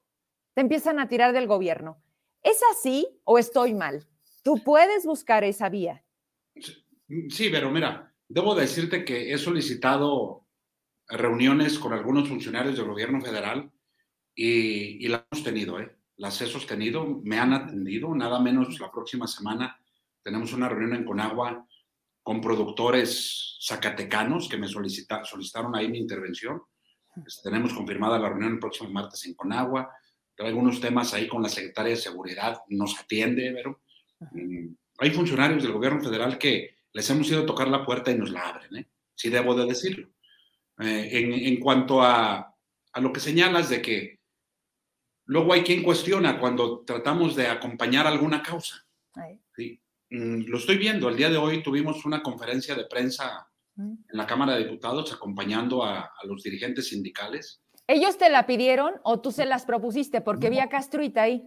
te empiezan a tirar del gobierno. ¿Es así o estoy mal? Tú puedes buscar esa vía. Sí, pero mira, debo decirte que he solicitado reuniones con algunos funcionarios del gobierno federal y, las hemos tenido, ¿eh? las he sostenido, me han atendido, nada menos la próxima semana tenemos una reunión en Conagua con productores zacatecanos que me solicitaron ahí mi intervención. Este, tenemos confirmada la reunión el próximo martes en Conagua. Hay algunos temas ahí con la secretaria de Seguridad, nos atiende, pero mm, hay funcionarios del gobierno federal que les hemos ido a tocar la puerta y nos la abren, ¿eh? sí debo de decirlo. Eh, en, cuanto a, lo que señalas de que luego hay quien cuestiona cuando tratamos de acompañar alguna causa. Mm, lo estoy viendo. El día de hoy tuvimos una conferencia de prensa mm. en la Cámara de Diputados acompañando a, los dirigentes sindicales. ¿Ellos te la pidieron o tú se las propusiste? Porque vi a Castruita ahí.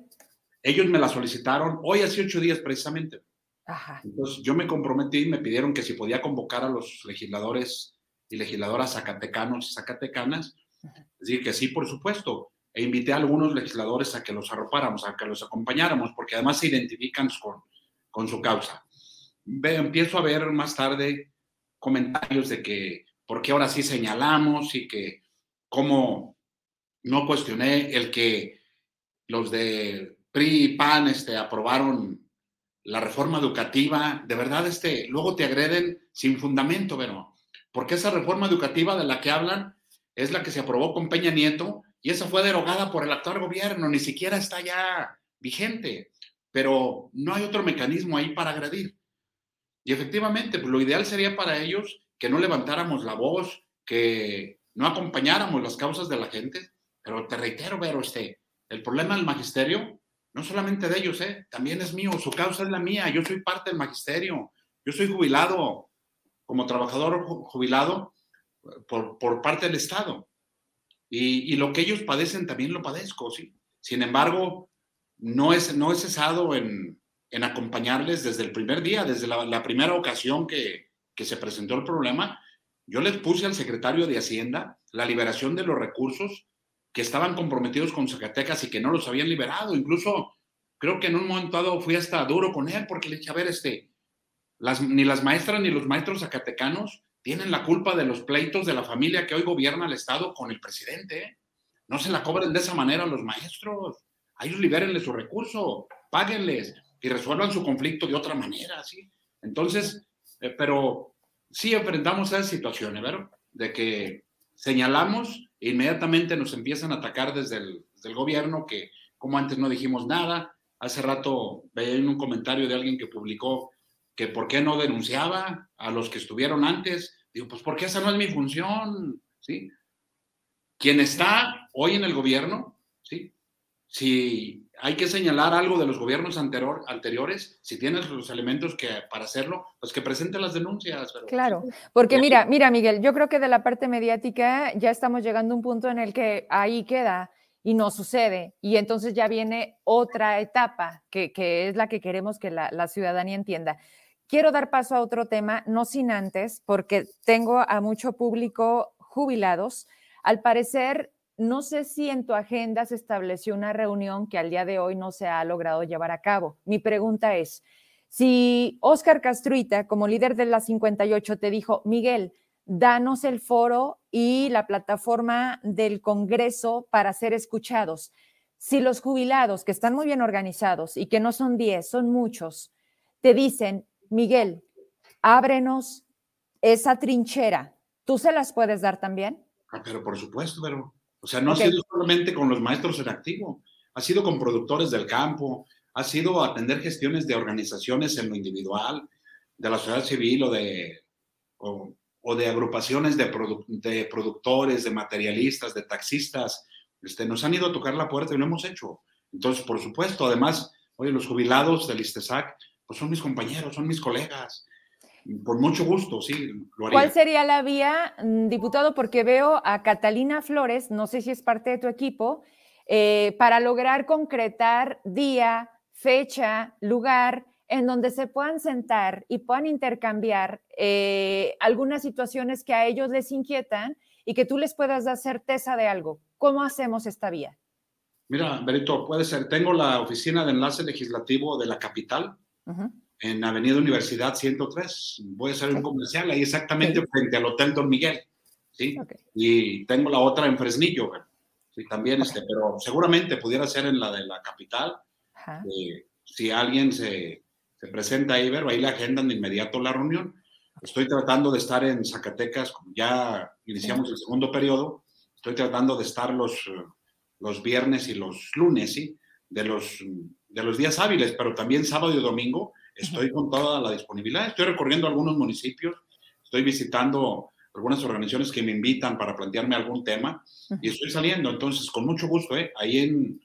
Ellos me la solicitaron hoy hace ocho días precisamente. Ajá. Entonces yo me comprometí y me pidieron que si podía convocar a los legisladores y legisladoras zacatecanos y zacatecanas. Decir que sí, por supuesto. E invité a algunos legisladores a que los arropáramos, a que los acompañáramos, porque además se identifican con, con su causa. empiezo a ver más tarde comentarios de que por qué ahora sí señalamos y que cómo no cuestioné el que los de PRI y PAN este, aprobaron la reforma educativa, de verdad, este, luego te agreden sin fundamento, pero porque esa reforma educativa de la que hablan es la que se aprobó con Peña Nieto y esa fue derogada por el actual gobierno, ni siquiera está ya vigente, pero no hay otro mecanismo ahí para agredir. Y efectivamente, pues lo ideal sería para ellos que no levantáramos la voz, que no acompañáramos las causas de la gente, pero te reitero, Vero, este, el problema del magisterio, no solamente de ellos, ¿eh? también es mío, su causa es la mía, yo soy parte del magisterio, yo soy jubilado, como trabajador jubilado por, por parte del Estado. Y, y, lo que ellos padecen también lo padezco, ¿sí? Sin embargo, no, es, no he cesado en, en acompañarles desde el primer día, desde la, la primera ocasión que, que se presentó el problema. Yo les puse al secretario de Hacienda la liberación de los recursos que estaban comprometidos con Zacatecas y que no los habían liberado. Incluso creo que en un momento dado fui hasta duro con él porque le dije, a ver, este, las, ni las maestras ni los maestros zacatecanos tienen la culpa de los pleitos de la familia que hoy gobierna el Estado con el presidente. No se la cobren de esa manera a los maestros. Ellos libérenles su recurso, páguenles y resuelvan su conflicto de otra manera, ¿sí? Entonces, eh, pero sí enfrentamos a esa situación, ¿verdad? De que señalamos e inmediatamente nos empiezan a atacar desde el, desde el gobierno que como antes no dijimos nada. Hace rato veía en un comentario de alguien que publicó que por qué no denunciaba a los que estuvieron antes. Digo, pues porque esa no es mi función, ¿sí? Quien está hoy en el gobierno, ¿sí? Si hay que señalar algo de los gobiernos anterior, anteriores, si tienes los elementos que para hacerlo, pues que presente las denuncias. Pero, claro, porque mira, mira, Miguel, yo creo que de la parte mediática ya estamos llegando a un punto en el que ahí queda y no sucede. Y entonces ya viene otra etapa que, que es la que queremos que la, la ciudadanía entienda. Quiero dar paso a otro tema, no sin antes, porque tengo a mucho público jubilados. Al parecer, no sé si en tu agenda se estableció una reunión que al día de hoy no se ha logrado llevar a cabo. Mi pregunta es, si Oscar Castruita, como líder de la 58, te dijo, Miguel, danos el foro y la plataforma del Congreso para ser escuchados. Si los jubilados, que están muy bien organizados y que no son 10, son muchos, te dicen, Miguel, ábrenos esa trinchera. ¿Tú se las puedes dar también? Ah, pero por supuesto, pero, o sea, no okay. ha sido solamente con los maestros en activo, ha sido con productores del campo, ha sido atender gestiones de organizaciones en lo individual, de la sociedad civil o de, o, o de agrupaciones de, produ de, productores, de materialistas, de taxistas. Este, nos han ido a tocar la puerta y lo hemos hecho. Entonces, por supuesto, además, oye, los jubilados del ISTESAC pues son mis compañeros, son mis colegas. Por mucho gusto, sí, lo haría. ¿Cuál sería la vía, mm, diputado? Porque veo a Catalina Flores, no sé si es parte de tu equipo, eh, para lograr concretar día, fecha, lugar, en donde se puedan sentar y puedan intercambiar eh, algunas situaciones que a ellos les inquietan y que tú les puedas dar certeza de algo. ¿Cómo hacemos esta vía? Mira, Berito, puede ser. Tengo la oficina de enlace legislativo de la capital, Uh -huh. En Avenida Universidad 103. Voy a hacer okay. un comercial ahí exactamente okay. frente al Hotel Don Miguel. ¿sí? Okay. Y tengo la otra en Fresnillo. Sí, también, este, pero seguramente pudiera ser en la de la capital. Eh, si alguien se, se, presenta ahí, pero ahí le agendan de inmediato la reunión. Estoy tratando de estar en Zacatecas, ya iniciamos el segundo periodo. Estoy tratando de estar los, los viernes y los lunes, ¿sí? De los de los días hábiles, pero también sábado y domingo estoy con toda la disponibilidad. Estoy recorriendo algunos municipios, estoy visitando algunas organizaciones que me invitan para plantearme algún tema y estoy saliendo. Entonces, con mucho gusto, ¿eh? ahí en,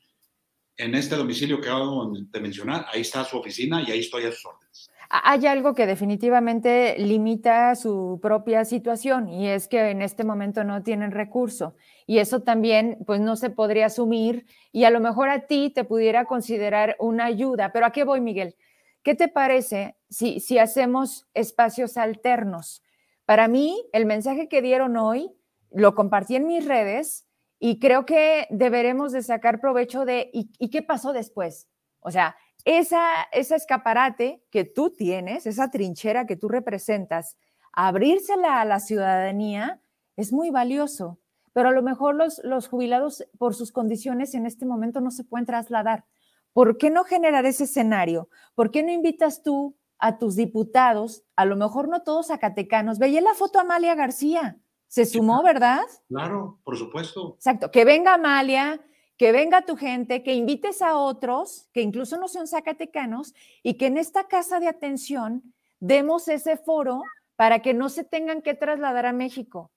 en este domicilio que acabo de mencionar, ahí está su oficina y ahí estoy a sus órdenes. Hay algo que definitivamente limita su propia situación y es que en este momento no tienen recurso y eso también pues no se podría asumir y a lo mejor a ti te pudiera considerar una ayuda. Pero ¿a qué voy, Miguel? ¿Qué te parece si, hacemos espacios alternos? Para mí, el mensaje que dieron hoy lo compartí en mis redes y creo que deberemos de sacar provecho de ¿y, qué pasó después? O sea, esa, escaparate que tú tienes, esa trinchera que tú representas, abrírsela a la ciudadanía es muy valioso, pero a lo mejor los jubilados por sus condiciones en este momento no se pueden trasladar. ¿Por qué no generar ese escenario? ¿Por qué no invitas tú a tus diputados, a lo mejor no todos zacatecanos? Veía la foto Amalia García, se sumó, ¿verdad? Claro, por supuesto. Exacto, que venga Amalia, que venga tu gente, que invites a otros, que incluso no sean zacatecanos, y que en esta casa de atención demos ese foro para que no se tengan que trasladar a México.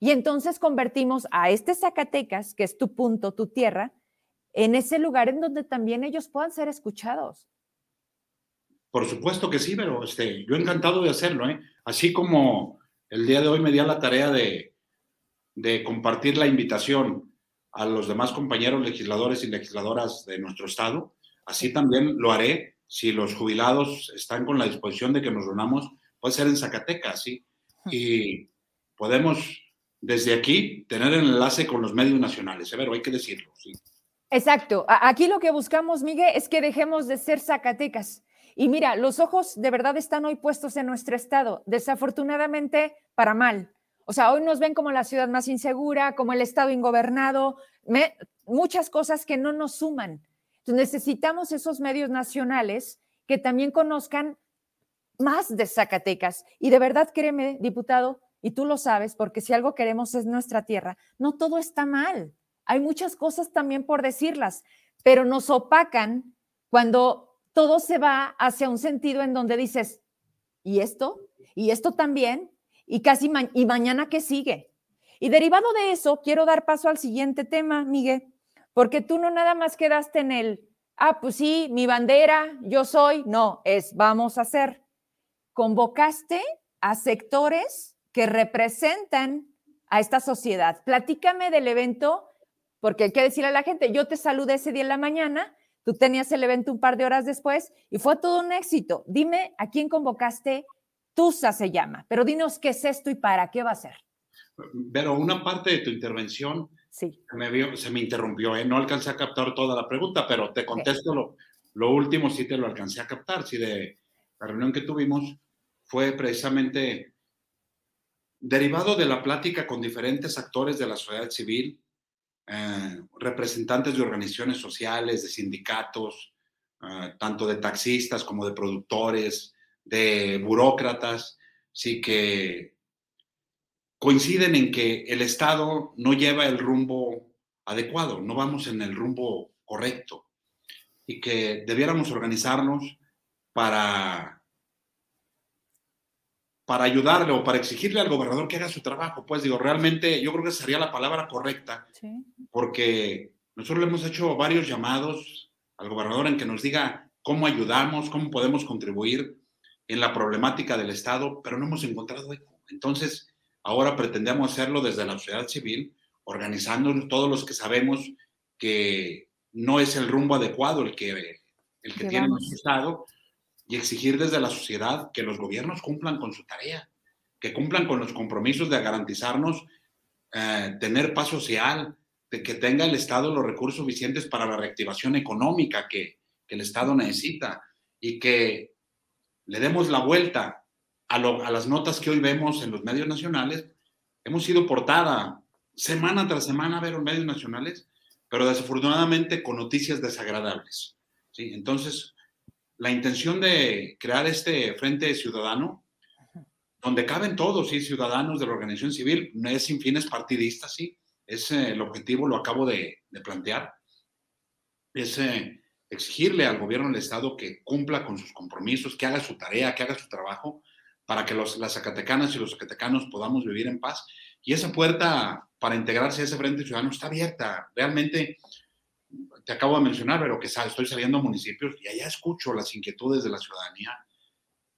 Y entonces convertimos a este Zacatecas, que es tu punto, tu tierra, en ese lugar en donde también ellos puedan ser escuchados. Por supuesto que sí, pero este, yo encantado de hacerlo. ¿eh? Así como el día de hoy me di a la tarea de, de compartir la invitación a los demás compañeros legisladores y legisladoras de nuestro estado, así también lo haré si los jubilados están con la disposición de que nos reunamos, puede ser en Zacatecas, ¿sí? Y podemos desde aquí tener el enlace con los medios nacionales, pero hay que decirlo, sí. Exacto. Aquí lo que buscamos, Miguel, es que dejemos de ser Zacatecas. Y mira, los ojos de verdad están hoy puestos en nuestro estado, desafortunadamente para mal. O sea, hoy nos ven como la ciudad más insegura, como el estado ingobernado, muchas cosas que no nos suman. Entonces necesitamos esos medios nacionales que también conozcan más de Zacatecas. Y de verdad, créeme, diputado, y tú lo sabes, porque si algo queremos es nuestra tierra, no todo está mal. Hay muchas cosas también por decirlas, pero nos opacan cuando todo se va hacia un sentido en donde dices, ¿y esto? ¿Y esto también? Y casi y mañana qué sigue. Y derivado de eso, quiero dar paso al siguiente tema, Miguel, porque tú no nada más quedaste en el, ah, pues sí, mi bandera, yo soy, no, es vamos a hacer. Convocaste a sectores que representan a esta sociedad. Platícame del evento porque hay que decirle a la gente, yo te saludé ese día en la mañana, tú tenías el evento un par de horas después y fue todo un éxito. Dime a quién convocaste, TUSA se llama, pero dinos qué es esto y para qué va a ser. Pero una parte de tu intervención sí. me se me interrumpió, ¿eh? no alcancé a captar toda la pregunta, pero te contesto lo, lo, último, sí te lo alcancé a captar, sí, de la reunión que tuvimos fue precisamente derivado de la plática con diferentes actores de la sociedad civil, eh, representantes de organizaciones sociales, de sindicatos, eh, tanto de taxistas como de productores, de burócratas, sí que coinciden en que el Estado no lleva el rumbo adecuado, no vamos en el rumbo correcto y que debiéramos organizarnos para para ayudarle o para exigirle al gobernador que haga su trabajo. Pues digo, realmente yo creo que sería la palabra correcta, porque nosotros le hemos hecho varios llamados al gobernador en que nos diga cómo ayudamos, cómo podemos contribuir en la problemática del Estado, pero no hemos encontrado eco. Entonces, ahora pretendemos hacerlo desde la sociedad civil, organizándonos todos los que sabemos que no es el rumbo adecuado el que, el que tiene nuestro Estado, y exigir desde la sociedad que los gobiernos cumplan con su tarea, que cumplan con los compromisos de garantizarnos eh, tener paz social, de que tenga el Estado los recursos suficientes para la reactivación económica que, el Estado necesita y que le demos la vuelta a, las notas que hoy vemos en los medios nacionales. Hemos sido portada semana tras semana a ver los medios nacionales, pero desafortunadamente con noticias desagradables. Entonces, la intención de crear este Frente Ciudadano, donde caben todos, sí, ciudadanos de la organización civil, no es sin fines partidistas, sí, es eh, el objetivo, lo acabo de, plantear, es eh, exigirle al gobierno del Estado que cumpla con sus compromisos, que haga su tarea, que haga su trabajo, para que los, las zacatecanas y los zacatecanos podamos vivir en paz. Y esa puerta para integrarse a ese Frente Ciudadano está abierta. Realmente te acabo de mencionar, pero que estoy saliendo a municipios y allá escucho las inquietudes de la ciudadanía.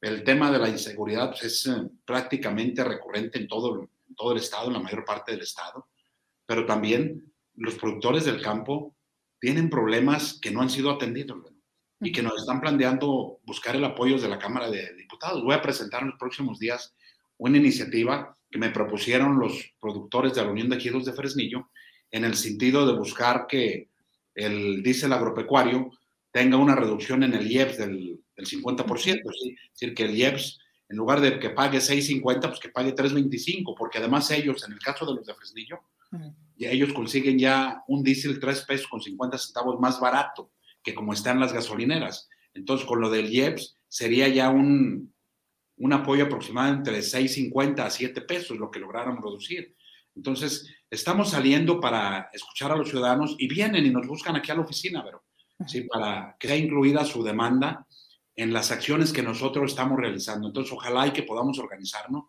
El tema de la inseguridad pues, es eh, prácticamente recurrente en todo, todo el estado, en la mayor parte del estado, pero también los productores del campo tienen problemas que no han sido atendidos y que nos están planteando buscar el apoyo de la Cámara de Diputados. Voy a presentar en los próximos días una iniciativa que me propusieron los productores de la Unión de Ejidos de Fresnillo en el sentido de buscar que el diésel agropecuario tenga una reducción en el IEPS del, 50%, ¿sí? es decir, que el IEPS, en lugar de que pague 6.50, pues que pague 3.25, porque además ellos, en el caso de los de Fresnillo, ya ellos consiguen ya un diésel 3 pesos con 50 centavos más barato que como están las gasolineras. Entonces, con lo del IEPS sería ya un, un apoyo aproximado entre 6.50 a 7 pesos, lo que lograron reducir. Entonces, estamos saliendo para escuchar a los ciudadanos y vienen y nos buscan aquí a la oficina, pero ¿sí? para que sea incluida su demanda en las acciones que nosotros estamos realizando. Entonces, ojalá y que podamos organizarnos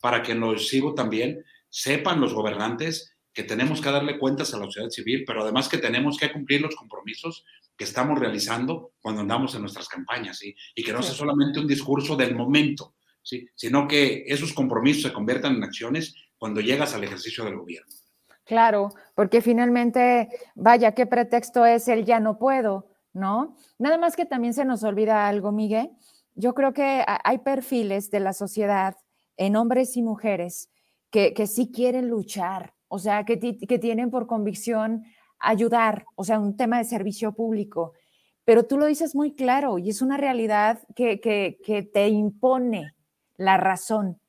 para que los sigo también sepan los gobernantes que tenemos que darle cuentas a la sociedad civil, pero además que tenemos que cumplir los compromisos que estamos realizando cuando andamos en nuestras campañas, ¿sí? y que no sea solamente un discurso del momento, ¿sí? sino que esos compromisos se conviertan en acciones cuando llegas al ejercicio del gobierno. Claro, porque finalmente, vaya, ¿qué pretexto es el ya no puedo? ¿No? Nada más que también se nos olvida algo, Miguel. Yo creo que hay perfiles de la sociedad en hombres y mujeres que, que sí quieren luchar, o sea, que, que tienen por convicción ayudar, o sea, un tema de servicio público. Pero tú lo dices muy claro y es una realidad que, que, que te impone la razón.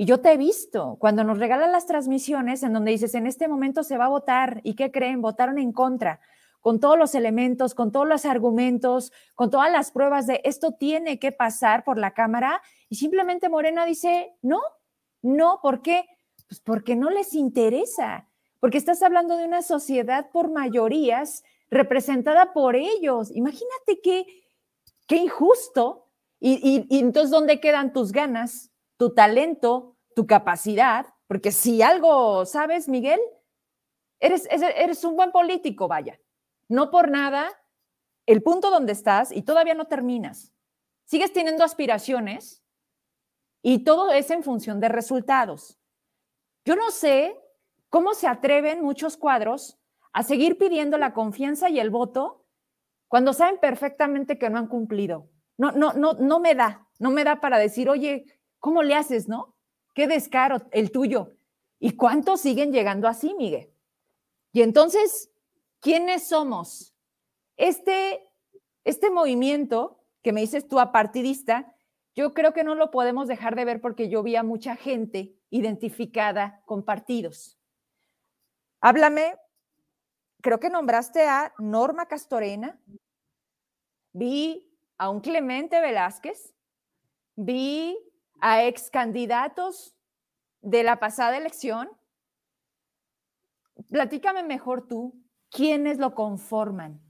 Y yo te he visto cuando nos regalan las transmisiones en donde dices, en este momento se va a votar y ¿qué creen? Votaron en contra, con todos los elementos, con todos los argumentos, con todas las pruebas de esto tiene que pasar por la Cámara y simplemente Morena dice, no, no, ¿por qué? Pues porque no les interesa, porque estás hablando de una sociedad por mayorías representada por ellos. Imagínate qué, qué injusto. Y, y, entonces, ¿dónde quedan tus ganas, tu talento, tu capacidad? Porque si algo sabes, Miguel, eres, eres un buen político, vaya. No por nada, el punto donde estás y todavía no terminas. Sigues teniendo aspiraciones y todo es en función de resultados. Yo no sé cómo se atreven muchos cuadros a seguir pidiendo la confianza y el voto cuando saben perfectamente que no han cumplido. No, no, no, no me da, no me da para decir, oye, ¿cómo le haces, no? Qué descaro el tuyo. ¿Y cuántos siguen llegando así, Miguel? Y entonces, ¿quiénes somos? Este, este movimiento que me dices tú apartidista, yo creo que no lo podemos dejar de ver porque yo vi a mucha gente identificada con partidos. Háblame, creo que nombraste a Norma Castorena, vi a un Clemente Velázquez, vi a ex candidatos de la pasada elección. Platícame mejor tú, ¿quiénes lo conforman?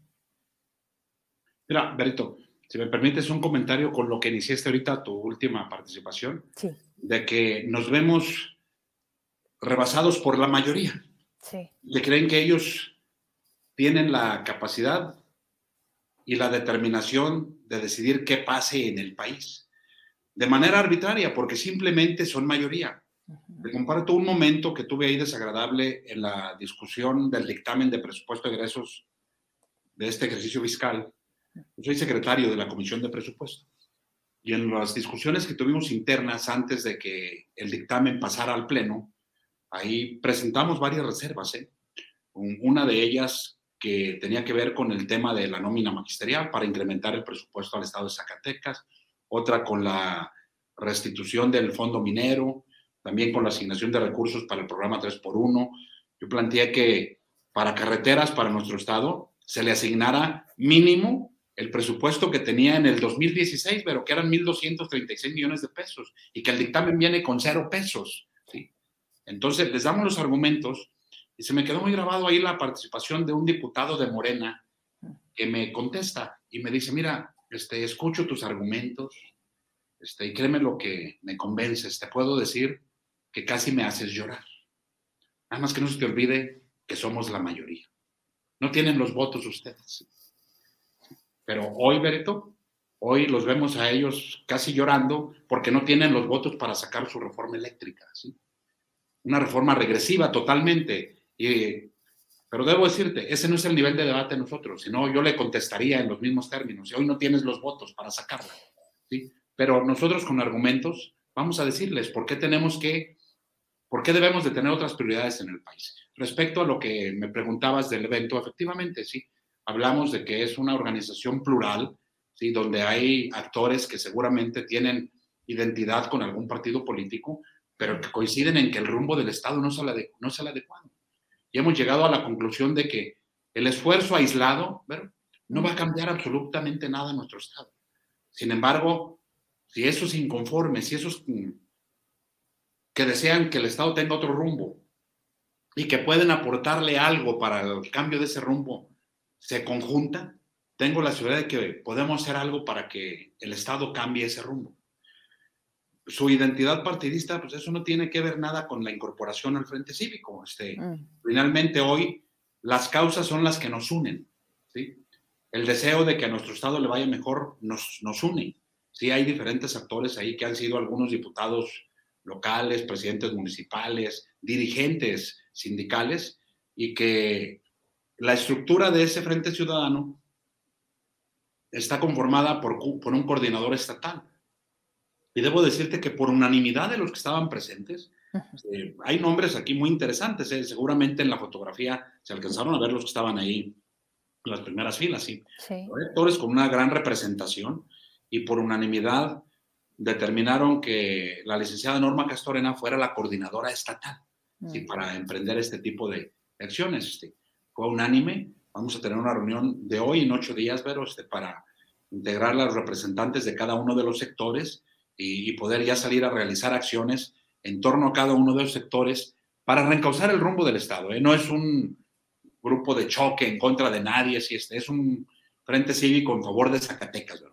Mira, Berito, si me permites un comentario con lo que iniciaste ahorita tu última participación, sí. de que nos vemos rebasados por la mayoría. Sí. Creen que ellos tienen la capacidad y la determinación de decidir qué pase en el país. De manera arbitraria, porque simplemente son mayoría. Te comparto un momento que tuve ahí desagradable en la discusión del dictamen de presupuesto de egresos de este ejercicio fiscal soy secretario de la Comisión de Presupuesto. Y en las discusiones que tuvimos internas antes de que el dictamen pasara al Pleno, ahí presentamos varias reservas. ¿eh? Una de ellas que tenía que ver con el tema de la nómina magisterial para incrementar el presupuesto al Estado de Zacatecas, otra con la restitución del fondo minero, también con la asignación de recursos para el programa 3x1. Yo planteé que para carreteras para nuestro Estado se le asignara mínimo el presupuesto que tenía en el 2016, pero que eran 1.236 millones de pesos y que el dictamen viene con cero pesos. ¿sí? Entonces, les damos los argumentos y se me quedó muy grabado ahí la participación de un diputado de Morena que me contesta y me dice, mira, este, escucho tus argumentos este, y créeme lo que me convences, te puedo decir que casi me haces llorar. Nada más que no se te olvide que somos la mayoría. No tienen los votos ustedes. Pero hoy, Bereto, hoy los vemos a ellos casi llorando porque no tienen los votos para sacar su reforma eléctrica. ¿sí? Una reforma regresiva totalmente. Y, pero debo decirte, ese no es el nivel de debate de nosotros, sino yo le contestaría en los mismos términos. Y hoy no tienes los votos para sacarla. ¿sí? Pero nosotros con argumentos vamos a decirles por qué tenemos que, por qué debemos de tener otras prioridades en el país. Respecto a lo que me preguntabas del evento, efectivamente, sí hablamos de que es una organización plural, ¿sí? donde hay actores que seguramente tienen identidad con algún partido político, pero que coinciden en que el rumbo del Estado no es el, no es el adecuado. Y hemos llegado a la conclusión de que el esfuerzo aislado no va a cambiar absolutamente nada en nuestro Estado. Sin embargo, si esos inconformes, si esos que desean que el Estado tenga otro rumbo y que pueden aportarle algo para el cambio de ese rumbo, se conjuntan, tengo la seguridad de que podemos hacer algo para que el Estado cambie ese rumbo. Su identidad partidista, pues eso no tiene que ver nada con la incorporación al Frente Cívico. Este, mm. Finalmente hoy las causas son las que nos unen. ¿sí? El deseo de que a nuestro Estado le vaya mejor nos, nos une. Sí, hay diferentes actores ahí que han sido algunos diputados locales, presidentes municipales, dirigentes sindicales, y que la estructura de ese Frente Ciudadano está conformada por, por un coordinador estatal. Y debo decirte que por unanimidad de los que estaban presentes, eh, hay nombres aquí muy interesantes. Eh, seguramente en la fotografía se alcanzaron a ver los que estaban ahí en las primeras filas, sí. Actores con una gran representación y por unanimidad determinaron que la licenciada Norma Castorena fuera la coordinadora estatal ¿sí? para emprender este tipo de acciones. Este. Fue unánime. Vamos a tener una reunión de hoy en ocho días, pero este, para integrar a los representantes de cada uno de los sectores y, poder ya salir a realizar acciones en torno a cada uno de los sectores para reencauzar el rumbo del Estado. ¿eh? No es un grupo de choque en contra de nadie, si es un frente cívico en favor de Zacatecas.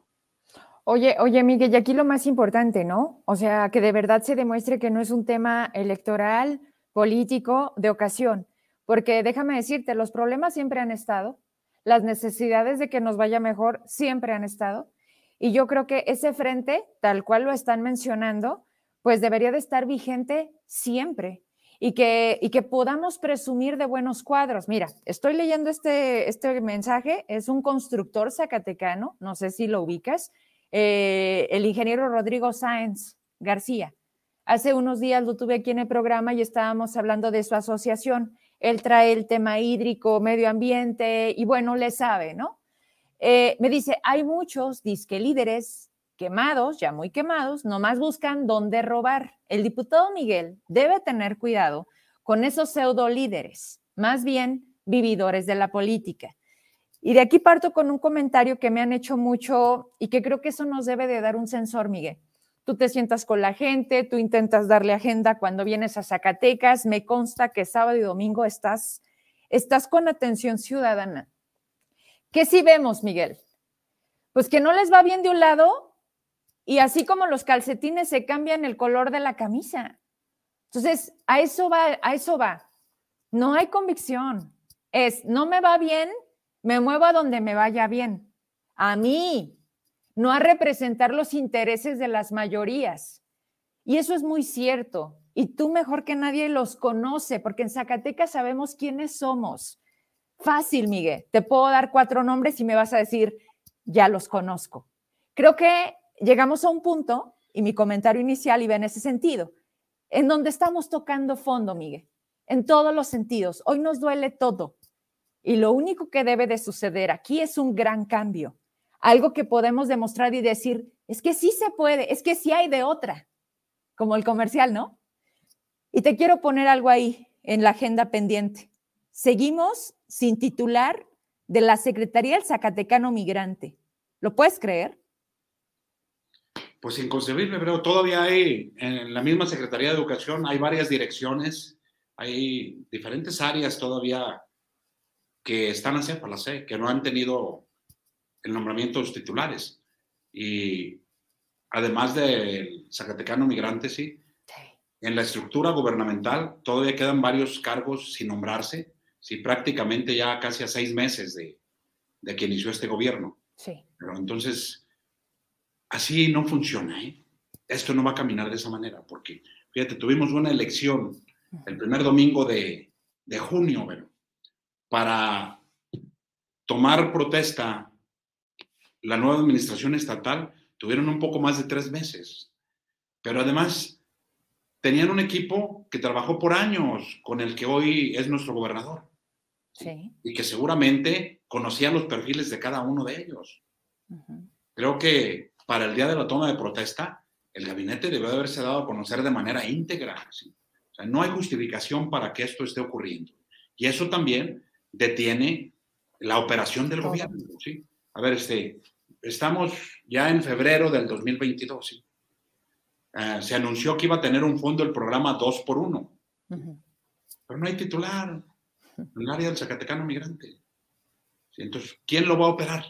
Oye, oye, Miguel, y aquí lo más importante, ¿no? O sea, que de verdad se demuestre que no es un tema electoral, político, de ocasión, porque déjame decirte, los problemas siempre han estado, las necesidades de que nos vaya mejor siempre han estado, y yo creo que ese frente, tal cual lo están mencionando, pues debería de estar vigente siempre y que, y que podamos presumir de buenos cuadros. Mira, estoy leyendo este, este mensaje, es un constructor zacatecano, no sé si lo ubicas, eh, el ingeniero Rodrigo Sáenz García. Hace unos días lo tuve aquí en el programa y estábamos hablando de su asociación. Él trae el tema hídrico, medio ambiente y bueno, le sabe, ¿no? Eh, me dice, hay muchos disque líderes quemados, ya muy quemados, nomás buscan dónde robar. El diputado Miguel debe tener cuidado con esos pseudo líderes, más bien vividores de la política. Y de aquí parto con un comentario que me han hecho mucho y que creo que eso nos debe de dar un sensor, Miguel. Tú te sientas con la gente, tú intentas darle agenda cuando vienes a Zacatecas, me consta que sábado y domingo estás, estás con atención ciudadana. ¿Qué sí vemos, Miguel? Pues que no les va bien de un lado y así como los calcetines se cambian el color de la camisa. Entonces, a eso va, a eso va. No hay convicción. Es, no me va bien, me muevo a donde me vaya bien. A mí, no a representar los intereses de las mayorías. Y eso es muy cierto. Y tú mejor que nadie los conoce, porque en Zacatecas sabemos quiénes somos. Fácil, Miguel. Te puedo dar cuatro nombres y me vas a decir, ya los conozco. Creo que llegamos a un punto, y mi comentario inicial iba en ese sentido, en donde estamos tocando fondo, Miguel, en todos los sentidos. Hoy nos duele todo. Y lo único que debe de suceder aquí es un gran cambio, algo que podemos demostrar y decir, es que sí se puede, es que sí hay de otra, como el comercial, ¿no? Y te quiero poner algo ahí en la agenda pendiente. Seguimos sin titular de la Secretaría del Zacatecano Migrante. ¿Lo puedes creer? Pues inconcebible, pero todavía hay, en la misma Secretaría de Educación, hay varias direcciones, hay diferentes áreas todavía que están hacia C, que no han tenido el nombramiento de los titulares. Y además del Zacatecano Migrante, sí, en la estructura gubernamental todavía quedan varios cargos sin nombrarse sí, prácticamente ya casi a seis meses de, de que inició este gobierno. Sí. Pero entonces, así no funciona, ¿eh? Esto no va a caminar de esa manera, porque, fíjate, tuvimos una elección el primer domingo de, de junio, bueno, para tomar protesta la nueva administración estatal, tuvieron un poco más de tres meses. Pero además, tenían un equipo que trabajó por años con el que hoy es nuestro gobernador. Y que seguramente conocía los perfiles de cada uno de ellos. Creo que para el día de la toma de protesta, el gabinete debe haberse dado a conocer de manera íntegra. O sea, no hay justificación para que esto esté ocurriendo. Y eso también detiene la operación del gobierno, ¿sí? A ver, este, estamos ya en febrero del 2022, ¿sí? Ah, se anunció que iba a tener un fondo el programa 2 por 1 pero no hay titular en el área del Zacatecano migrante. Entonces, ¿quién lo va a operar?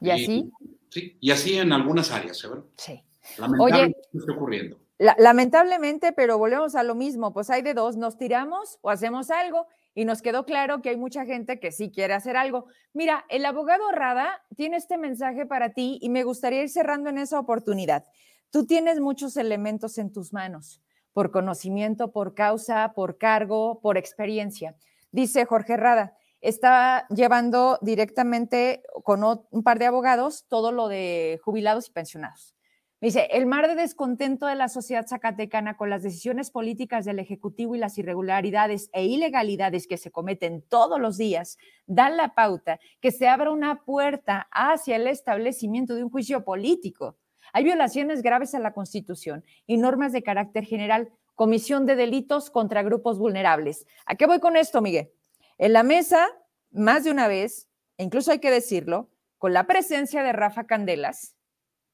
¿Y así? Sí, y así en algunas áreas, ¿verdad? Sí. Lamentablemente está ocurriendo. lamentablemente, pero volvemos a lo mismo, pues hay de dos, nos tiramos o hacemos algo y nos quedó claro que hay mucha gente que sí quiere hacer algo. Mira, el abogado Rada tiene este mensaje para ti y me gustaría ir cerrando en esa oportunidad. Tú tienes muchos elementos en tus manos, por conocimiento, por causa, por cargo, por experiencia. Dice Jorge Rada, está llevando directamente con un par de abogados todo lo de jubilados y pensionados. Dice, el mar de descontento de la sociedad zacatecana con las decisiones políticas del Ejecutivo y las irregularidades e ilegalidades que se cometen todos los días dan la pauta que se abra una puerta hacia el establecimiento de un juicio político. Hay violaciones graves a la Constitución y normas de carácter general, comisión de delitos contra grupos vulnerables. ¿A qué voy con esto, Miguel? En la mesa, más de una vez, e incluso hay que decirlo, con la presencia de Rafa Candelas,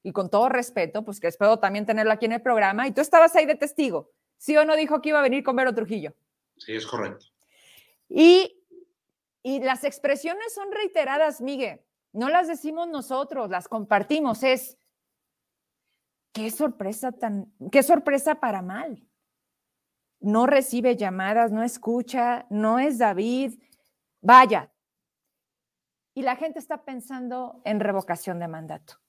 y con todo respeto, pues que espero también tenerlo aquí en el programa, y tú estabas ahí de testigo, ¿sí o no dijo que iba a venir con Vero Trujillo? Sí, es correcto. Y, y las expresiones son reiteradas, Miguel, no las decimos nosotros, las compartimos, es, qué sorpresa tan, qué sorpresa para mal no recibe llamadas, no escucha, no es David, vaya. Y la gente está pensando en revocación de mandato.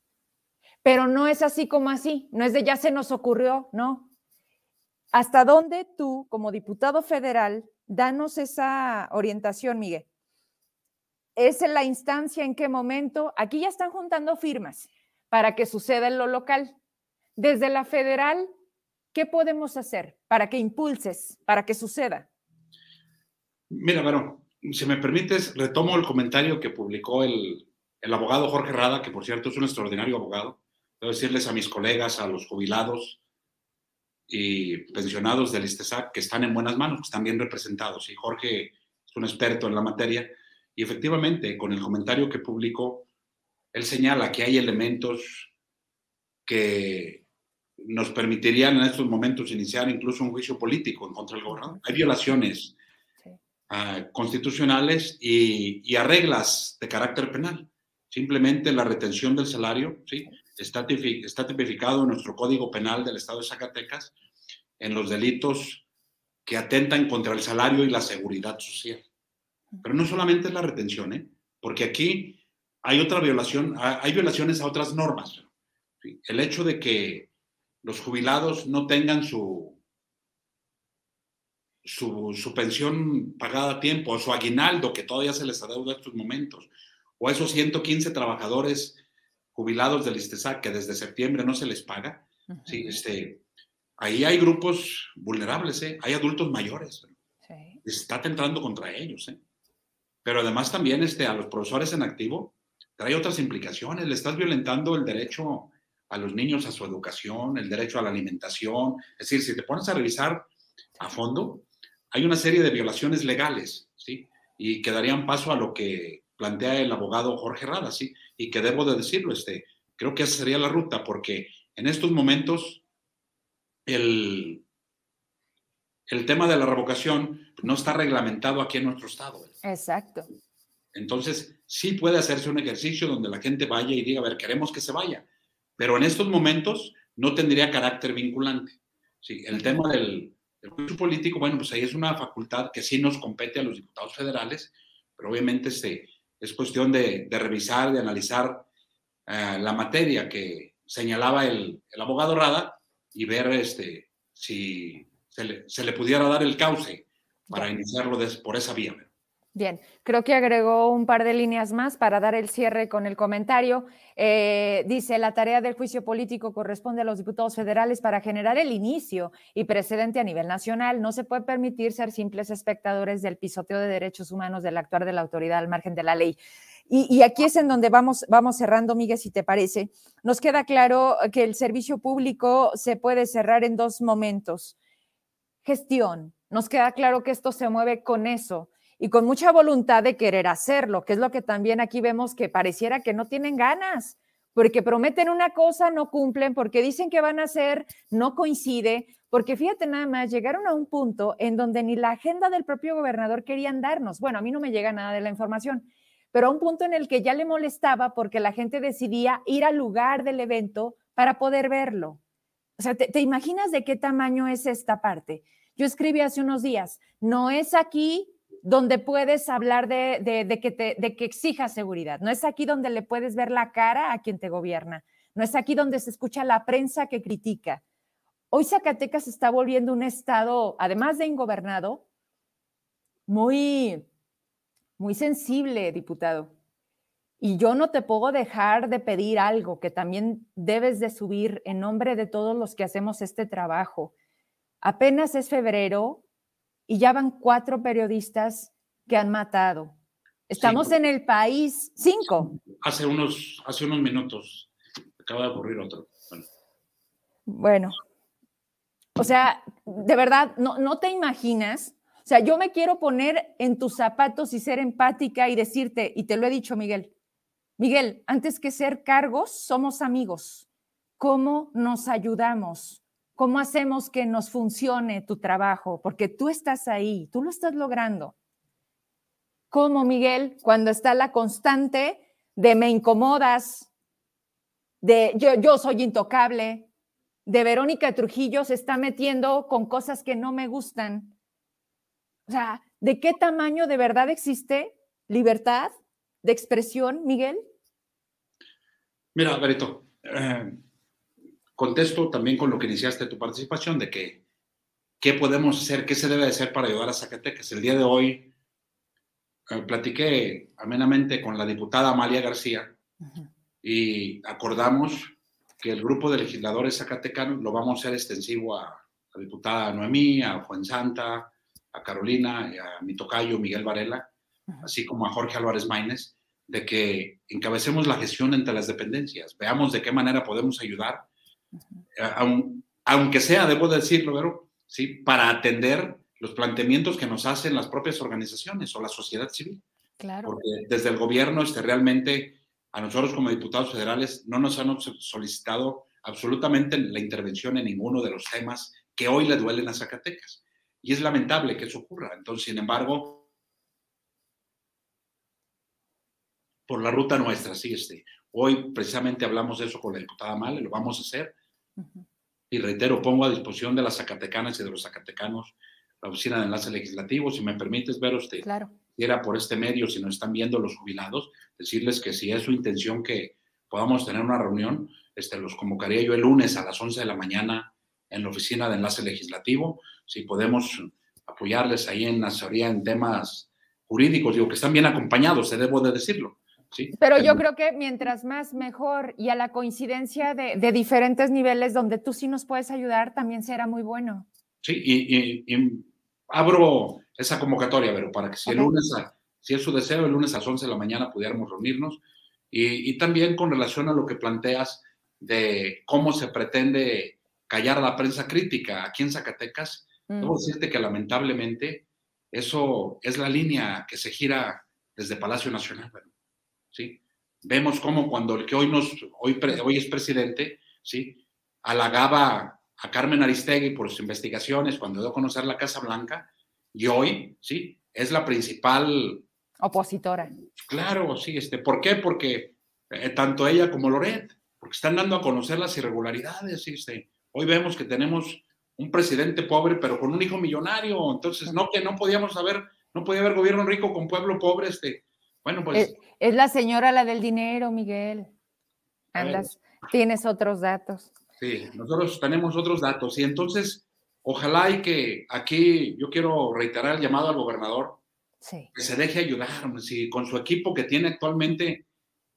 Pero no es así como así, no es de ya se nos ocurrió, no. ¿Hasta dónde tú, como diputado federal, danos esa orientación, Miguel? ¿Es en la instancia en qué momento? Aquí ya están juntando firmas para que suceda en lo local. Desde la federal, ¿Qué podemos hacer para que impulses, para que suceda? Mira, bueno, si me permites, retomo el comentario que publicó el, abogado Jorge Rada, que por cierto es un extraordinario abogado. Debo decirles a mis colegas, a los jubilados y pensionados del ISTESAC que están en buenas manos, que están bien representados. Y Jorge es un experto en la materia. Y efectivamente, con el comentario que publicó, él señala que hay elementos que nos permitirían en estos momentos iniciar incluso un juicio político en contra del gobernador. Hay violaciones ah, constitucionales y, a reglas de carácter penal. Simplemente la retención del salario ¿sí? está, está tipificado en nuestro Código Penal del Estado de Zacatecas en los delitos que atentan contra el salario y la seguridad social. Pero no solamente es la retención, ¿eh? porque aquí hay otra violación, hay violaciones a otras normas. El hecho de que los jubilados no tengan su, su, pensión pagada a tiempo, o su aguinaldo, que todavía se les adeuda en estos momentos, o a esos 115 trabajadores jubilados del ISTESAC que desde septiembre no se les paga. sí, este, ahí hay grupos vulnerables, ¿eh? hay adultos mayores. Sí. Está atentando contra ellos. ¿eh? Pero además también este, a los profesores en activo trae otras implicaciones. Le estás violentando el derecho a los niños a su educación, el derecho a la alimentación. Es decir, si te pones a revisar a fondo, hay una serie de violaciones legales, ¿sí? Y que darían paso a lo que plantea el abogado Jorge Rada, ¿sí? Y que debo de decirlo, este, creo que esa sería la ruta, porque en estos momentos el, el tema de la revocación no está reglamentado aquí en nuestro estado. Exacto. Entonces, sí puede hacerse un ejercicio donde la gente vaya y diga, a ver, queremos que se vaya, pero en estos momentos no tendría carácter vinculante. Sí, el tema del, juicio político, bueno, pues ahí es una facultad que sí nos compete a los diputados federales, pero obviamente este, es cuestión de, revisar, de analizar eh, la materia que señalaba el, abogado Rada y ver este, si se le, se le, pudiera dar el cauce para iniciarlo por esa vía. Bien, creo que agregó un par de líneas más para dar el cierre con el comentario. Eh, dice, la tarea del juicio político corresponde a los diputados federales para generar el inicio y precedente a nivel nacional. No se puede permitir ser simples espectadores del pisoteo de derechos humanos del actuar de la autoridad al margen de la ley. Y, aquí es en donde vamos, vamos cerrando, Miguel, si te parece. Nos queda claro que el servicio público se puede cerrar en dos momentos. Gestión. Nos queda claro que esto se mueve con eso y con mucha voluntad de querer hacerlo, que es lo que también aquí vemos que pareciera que no tienen ganas, porque prometen una cosa, no cumplen, porque dicen que van a hacer, no coincide, porque fíjate nada más, llegaron a un punto en donde ni la agenda del propio gobernador querían darnos. Bueno, a mí no me llega nada de la información, pero a un punto en el que ya le molestaba porque la gente decidía ir al lugar del evento para poder verlo. O sea, ¿te, imaginas de qué tamaño es esta parte? Yo escribí hace unos días, no es aquí donde puedes hablar de, que te, de que exijas seguridad, no es aquí donde le puedes ver la cara a quien te gobierna, no es aquí donde se escucha la prensa que critica. Hoy Zacatecas está volviendo un estado, además de ingobernado, muy, muy sensible, diputado. Y yo no te puedo dejar de pedir algo que también debes de subir en nombre de todos los que hacemos este trabajo. Apenas es febrero y ya van cuatro periodistas que han matado. Estamos en el país cinco. Hace unos, hace unos minutos acaba de ocurrir otro. Bueno. o sea, de verdad, no, no te imaginas. O sea, yo me quiero poner en tus zapatos y ser empática y decirte, y te lo he dicho, Miguel, Miguel, antes que ser cargos, somos amigos. ¿Cómo nos ayudamos? ¿Cómo hacemos que nos funcione tu trabajo? Porque tú estás ahí, tú lo estás logrando. ¿Cómo, Miguel, cuando está la constante de me incomodas, de yo, yo soy intocable, de Verónica Trujillo se está metiendo con cosas que no me gustan? O sea, ¿de qué tamaño de verdad existe libertad de expresión, Miguel? Mira, Berito, eh, contesto también con lo que iniciaste tu participación de que qué podemos hacer, qué se debe hacer para ayudar a Zacatecas. El día de hoy eh, platiqué amenamente con la diputada Amalia García y acordamos que el grupo de legisladores zacatecanos lo vamos a hacer extensivo a la diputada Noemí, a Juan Santa, a Carolina, y a mi tocayo Miguel Varela, así como a Jorge Álvarez Maínez, de que encabecemos la gestión entre las dependencias, veamos de qué manera podemos ayudar, aunque sea, debo decirlo, pero ¿sí? para atender los planteamientos que nos hacen las propias organizaciones o la sociedad civil. Claro. Porque desde el gobierno este, realmente a nosotros como diputados federales no nos han solicitado absolutamente la intervención en ninguno de los temas que hoy le duelen a Zacatecas. Y es lamentable que eso ocurra. Entonces, sin embargo, por la ruta nuestra, sí, este. Hoy precisamente hablamos de eso con la diputada Male, lo vamos a hacer. Y reitero, pongo a disposición de las zacatecanas y de los zacatecanos la oficina de enlace legislativo. Si me permites ver usted, claro. era por este medio, si nos están viendo los jubilados, decirles que si es su intención que podamos tener una reunión, este, los convocaría yo el lunes a las 11 de la mañana en la oficina de enlace legislativo. Si podemos apoyarles ahí en asesoría en temas jurídicos, digo que están bien acompañados, se debo de decirlo pero yo creo que mientras más mejor y a la coincidencia de, diferentes niveles donde tú sí nos puedes ayudar, también será muy bueno. Sí, y, abro esa convocatoria, pero para que si el lunes, si es su deseo, el lunes a las 11 de la mañana pudiéramos reunirnos. Y, también con relación a lo que planteas de cómo se pretende callar a la prensa crítica aquí en Zacatecas, debo mm. decirte que lamentablemente eso es la línea que se gira desde Palacio Nacional. ¿Sí? Vemos cómo cuando el que hoy, nos, hoy, hoy es presidente, ¿sí? halagaba a Carmen Aristegui por sus investigaciones cuando dio a conocer la Casa Blanca y hoy, ¿sí? Es la principal... Opositora. Claro, sí. Este, ¿Por qué? Porque eh, tanto ella como Loret, porque están dando a conocer las irregularidades. Este. Hoy vemos que tenemos un presidente pobre, pero con un hijo millonario. Entonces, no que no podíamos haber, no podía haber gobierno rico con pueblo pobre. Este. Bueno, pues. Es, la señora la del dinero, Miguel. Andas, tienes otros datos. Sí, nosotros tenemos otros datos. Y entonces, ojalá y que aquí yo quiero reiterar el llamado al gobernador. Que se deje ayudar. Si con su equipo que tiene actualmente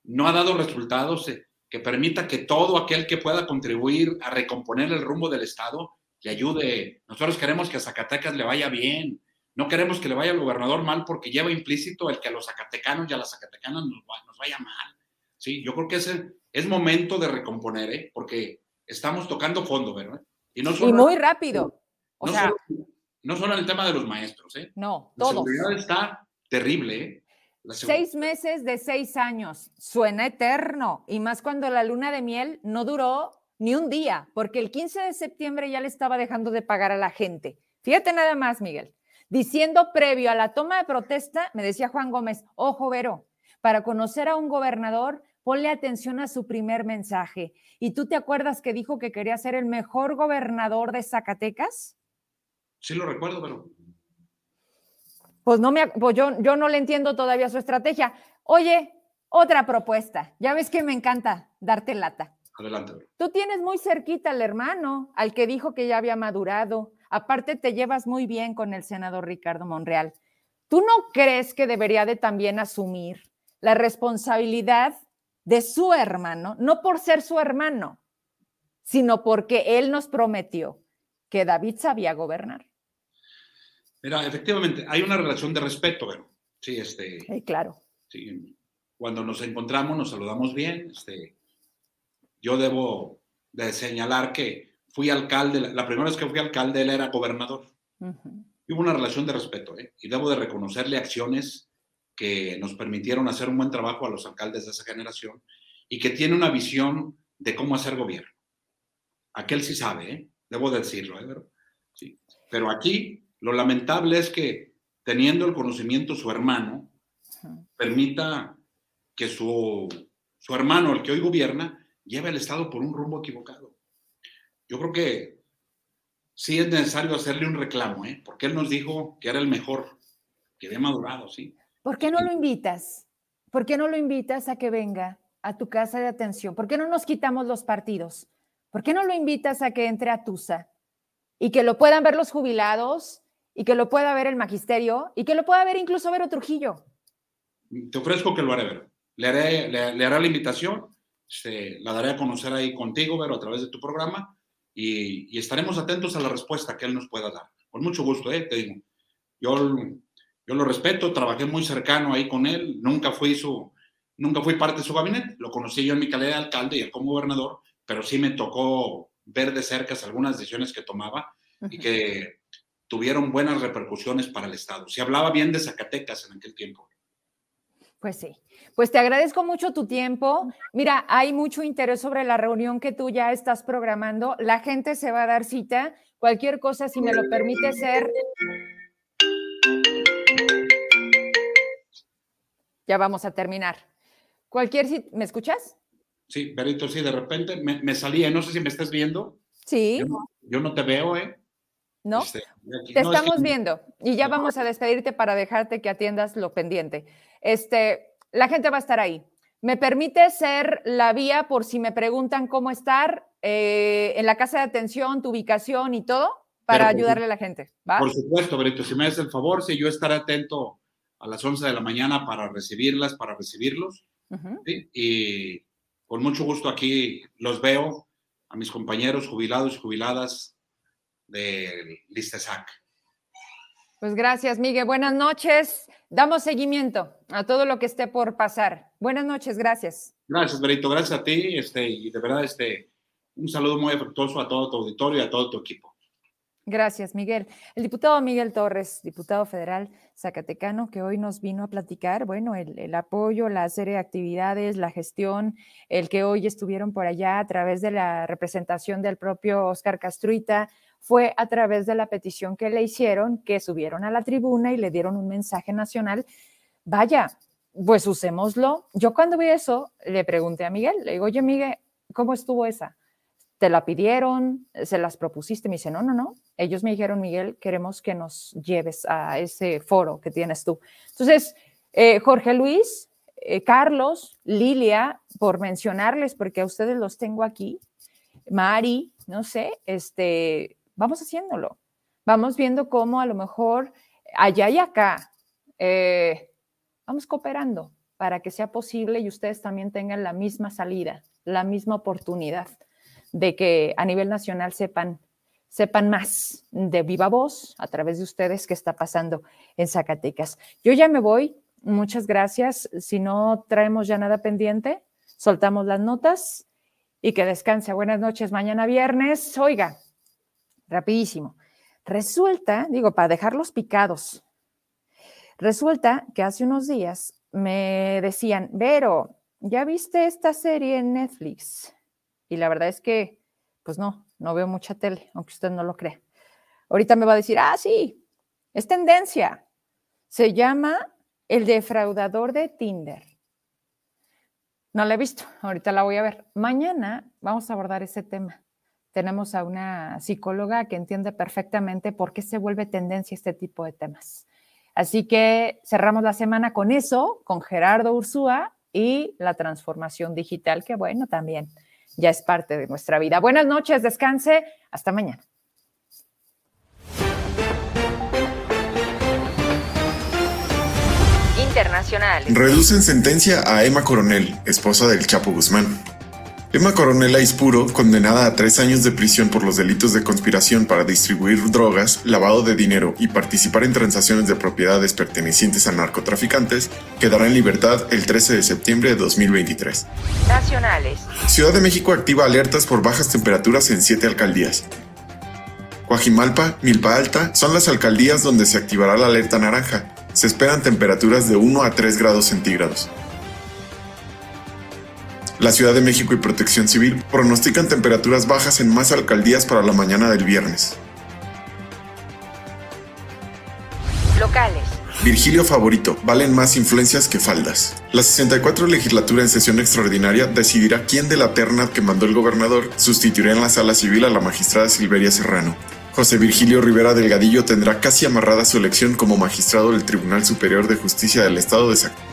no ha dado resultados, eh, que permita que todo aquel que pueda contribuir a recomponer el rumbo del Estado le ayude. Nosotros queremos que a Zacatecas le vaya bien, no queremos que le vaya al gobernador mal porque lleva implícito el que a los zacatecanos y a las zacatecanas nos, vaya mal. Sí, yo creo que es, es momento de recomponer, ¿eh? porque estamos tocando fondo, ¿verdad? Y, no solo, muy rápido. no, solo, no, solo, en el tema de los maestros, ¿eh? No, todo. La seguridad está terrible. ¿eh? Seis meses de seis años. Suena eterno. Y más cuando la luna de miel no duró ni un día, porque el 15 de septiembre ya le estaba dejando de pagar a la gente. Fíjate nada más, Miguel. Diciendo previo a la toma de protesta, me decía Juan Gómez, ojo, Vero, para conocer a un gobernador, ponle atención a su primer mensaje. ¿Y tú te acuerdas que dijo que quería ser el mejor gobernador de Zacatecas? Sí, lo recuerdo, pero pues no me, pues yo, yo no le entiendo todavía su estrategia. Oye, otra propuesta. Ya ves que me encanta darte lata. Adelante. Tú tienes muy cerquita al hermano, al que dijo que ya había madurado. Aparte, te llevas muy bien con el senador Ricardo Monreal. ¿Tú no crees que debería de también asumir la responsabilidad de su hermano, no por ser su hermano, sino porque él nos prometió que David sabía gobernar? Mira, efectivamente, hay una relación de respeto, pero sí, este. Sí, claro. Sí, cuando nos encontramos nos saludamos bien. Este, yo debo de señalar que fui alcalde, la primera vez que fui alcalde él era gobernador. hubo una relación de respeto, ¿eh? y debo de reconocerle acciones que nos permitieron hacer un buen trabajo a los alcaldes de esa generación y que tiene una visión de cómo hacer gobierno. Aquel sí sabe, ¿eh? debo decirlo, ¿eh? sí. pero aquí lo lamentable es que teniendo el conocimiento su hermano, permita que su, su hermano, el que hoy gobierna, lleve el Estado por un rumbo equivocado. Yo creo que sí es necesario hacerle un reclamo, ¿eh? porque él nos dijo que era el mejor, que había madurado, ¿sí? ¿Por qué no lo invitas? ¿Por qué no lo invitas a que venga a tu casa de atención? ¿Por qué no nos quitamos los partidos? ¿Por qué no lo invitas a que entre a Tusa y que lo puedan ver los jubilados y que lo pueda ver el magisterio y que lo pueda ver incluso Vero Trujillo. Te ofrezco que lo haré, Vero. Le haré, le, haré la invitación, este, la daré a conocer ahí contigo, Vero, a través de tu programa y, estaremos atentos a la respuesta que él nos pueda dar. Con mucho gusto, ¿eh? te digo. Yo, yo lo respeto, trabajé muy cercano ahí con él, nunca fui, su, nunca fui parte de su gabinete, lo conocí yo en mi calidad de alcalde y él como gobernador, pero sí me tocó ver de cerca algunas decisiones que tomaba y que tuvieron buenas repercusiones para el Estado. Se hablaba bien de Zacatecas en aquel tiempo. Pues sí, pues te agradezco mucho tu tiempo. Mira, hay mucho interés sobre la reunión que tú ya estás programando. La gente se va a dar cita. Cualquier cosa, si me lo permite ser... Ya vamos a terminar. Cualquier... ¿Me escuchas? Sí, Berito, sí, de repente me, me salía, no sé si me estás viendo. Sí. yo no te veo, ¿eh? ¿No? Este, Te estamos viendo y ya vamos a despedirte para dejarte que atiendas lo pendiente. Este, la gente va a estar ahí. ¿Me permite ser la vía por si me preguntan cómo estar eh, en la casa de atención, tu ubicación y todo para ayudarle a la gente? Por supuesto, Brito, si me haces el favor, si yo estaré atento a las 11 de la mañana para recibirlas, para recibirlos. Y con mucho gusto aquí los veo a mis compañeros jubilados y jubiladas del Listesac. Pues gracias, Miguel. Buenas noches. Damos seguimiento a todo lo que esté por pasar. Buenas noches, gracias. Gracias, Berito. Gracias a ti. Este, y de verdad, este, un saludo muy afectuoso a todo tu auditorio y a todo tu equipo. Gracias, Miguel. El diputado Miguel Torres, diputado federal zacatecano, que hoy nos vino a platicar, bueno, el, el, apoyo, la serie de actividades, la gestión, el que hoy estuvieron por allá a través de la representación del propio Oscar Castruita, fue a través de la petición que le hicieron, que subieron a la tribuna y le dieron un mensaje nacional. Vaya, pues usémoslo. Yo cuando vi eso, le pregunté a Miguel, le digo, oye Miguel, ¿cómo estuvo esa? ¿Te la pidieron? ¿Se las propusiste? Me dice, no, no, no. Ellos me dijeron, Miguel, queremos que nos lleves a ese foro que tienes tú. Entonces, eh, Jorge Luis, eh, Carlos, Lilia, por mencionarles, porque a ustedes los tengo aquí, Mari, no sé, este, vamos haciéndolo. Vamos viendo cómo a lo mejor allá y acá eh, vamos cooperando para que sea posible y ustedes también tengan la misma salida, la misma oportunidad de que a nivel nacional sepan, sepan más de viva voz a través de ustedes qué está pasando en Zacatecas. Yo ya me voy, muchas gracias. Si no traemos ya nada pendiente, soltamos las notas y que descanse. Buenas noches, mañana viernes. Oiga, rapidísimo. Resulta, digo, para dejarlos picados, Resulta que hace unos días me decían, Vero, ¿ya viste esta serie en Netflix? Y la verdad es que, pues no, no veo mucha tele, aunque usted no lo crea. Ahorita me va a decir, ah, sí, es tendencia. Se llama El defraudador de Tinder. No la he visto, ahorita la voy a ver. Mañana vamos a abordar ese tema. Tenemos a una psicóloga que entiende perfectamente por qué se vuelve tendencia este tipo de temas. Así que cerramos la semana con eso, con Gerardo Ursúa y la transformación digital, que bueno, también ya es parte de nuestra vida. Buenas noches, descanse, hasta mañana. Reducen sentencia a Emma Coronel, esposa del Chapo Guzmán. Emma Coronel Aispuro, condenada a tres años de prisión por los delitos de conspiración para distribuir drogas, lavado de dinero y participar en transacciones de propiedades pertenecientes a narcotraficantes, quedará en libertad el 13 de septiembre de 2023. Nacionales. Ciudad de México activa alertas por bajas temperaturas en siete alcaldías. Guajimalpa, Milpa Alta son las alcaldías donde se activará la alerta naranja, se esperan temperaturas de 1 a 3 grados centígrados. La Ciudad de México y Protección Civil pronostican temperaturas bajas en más alcaldías para la mañana del viernes. Locales. Virgilio favorito, valen más influencias que faldas. La 64 legislatura en sesión extraordinaria decidirá quién de la terna que mandó el gobernador sustituirá en la sala civil a la magistrada Silveria Serrano. José Virgilio Rivera Delgadillo tendrá casi amarrada su elección como magistrado del Tribunal Superior de Justicia del Estado de Zacatecas.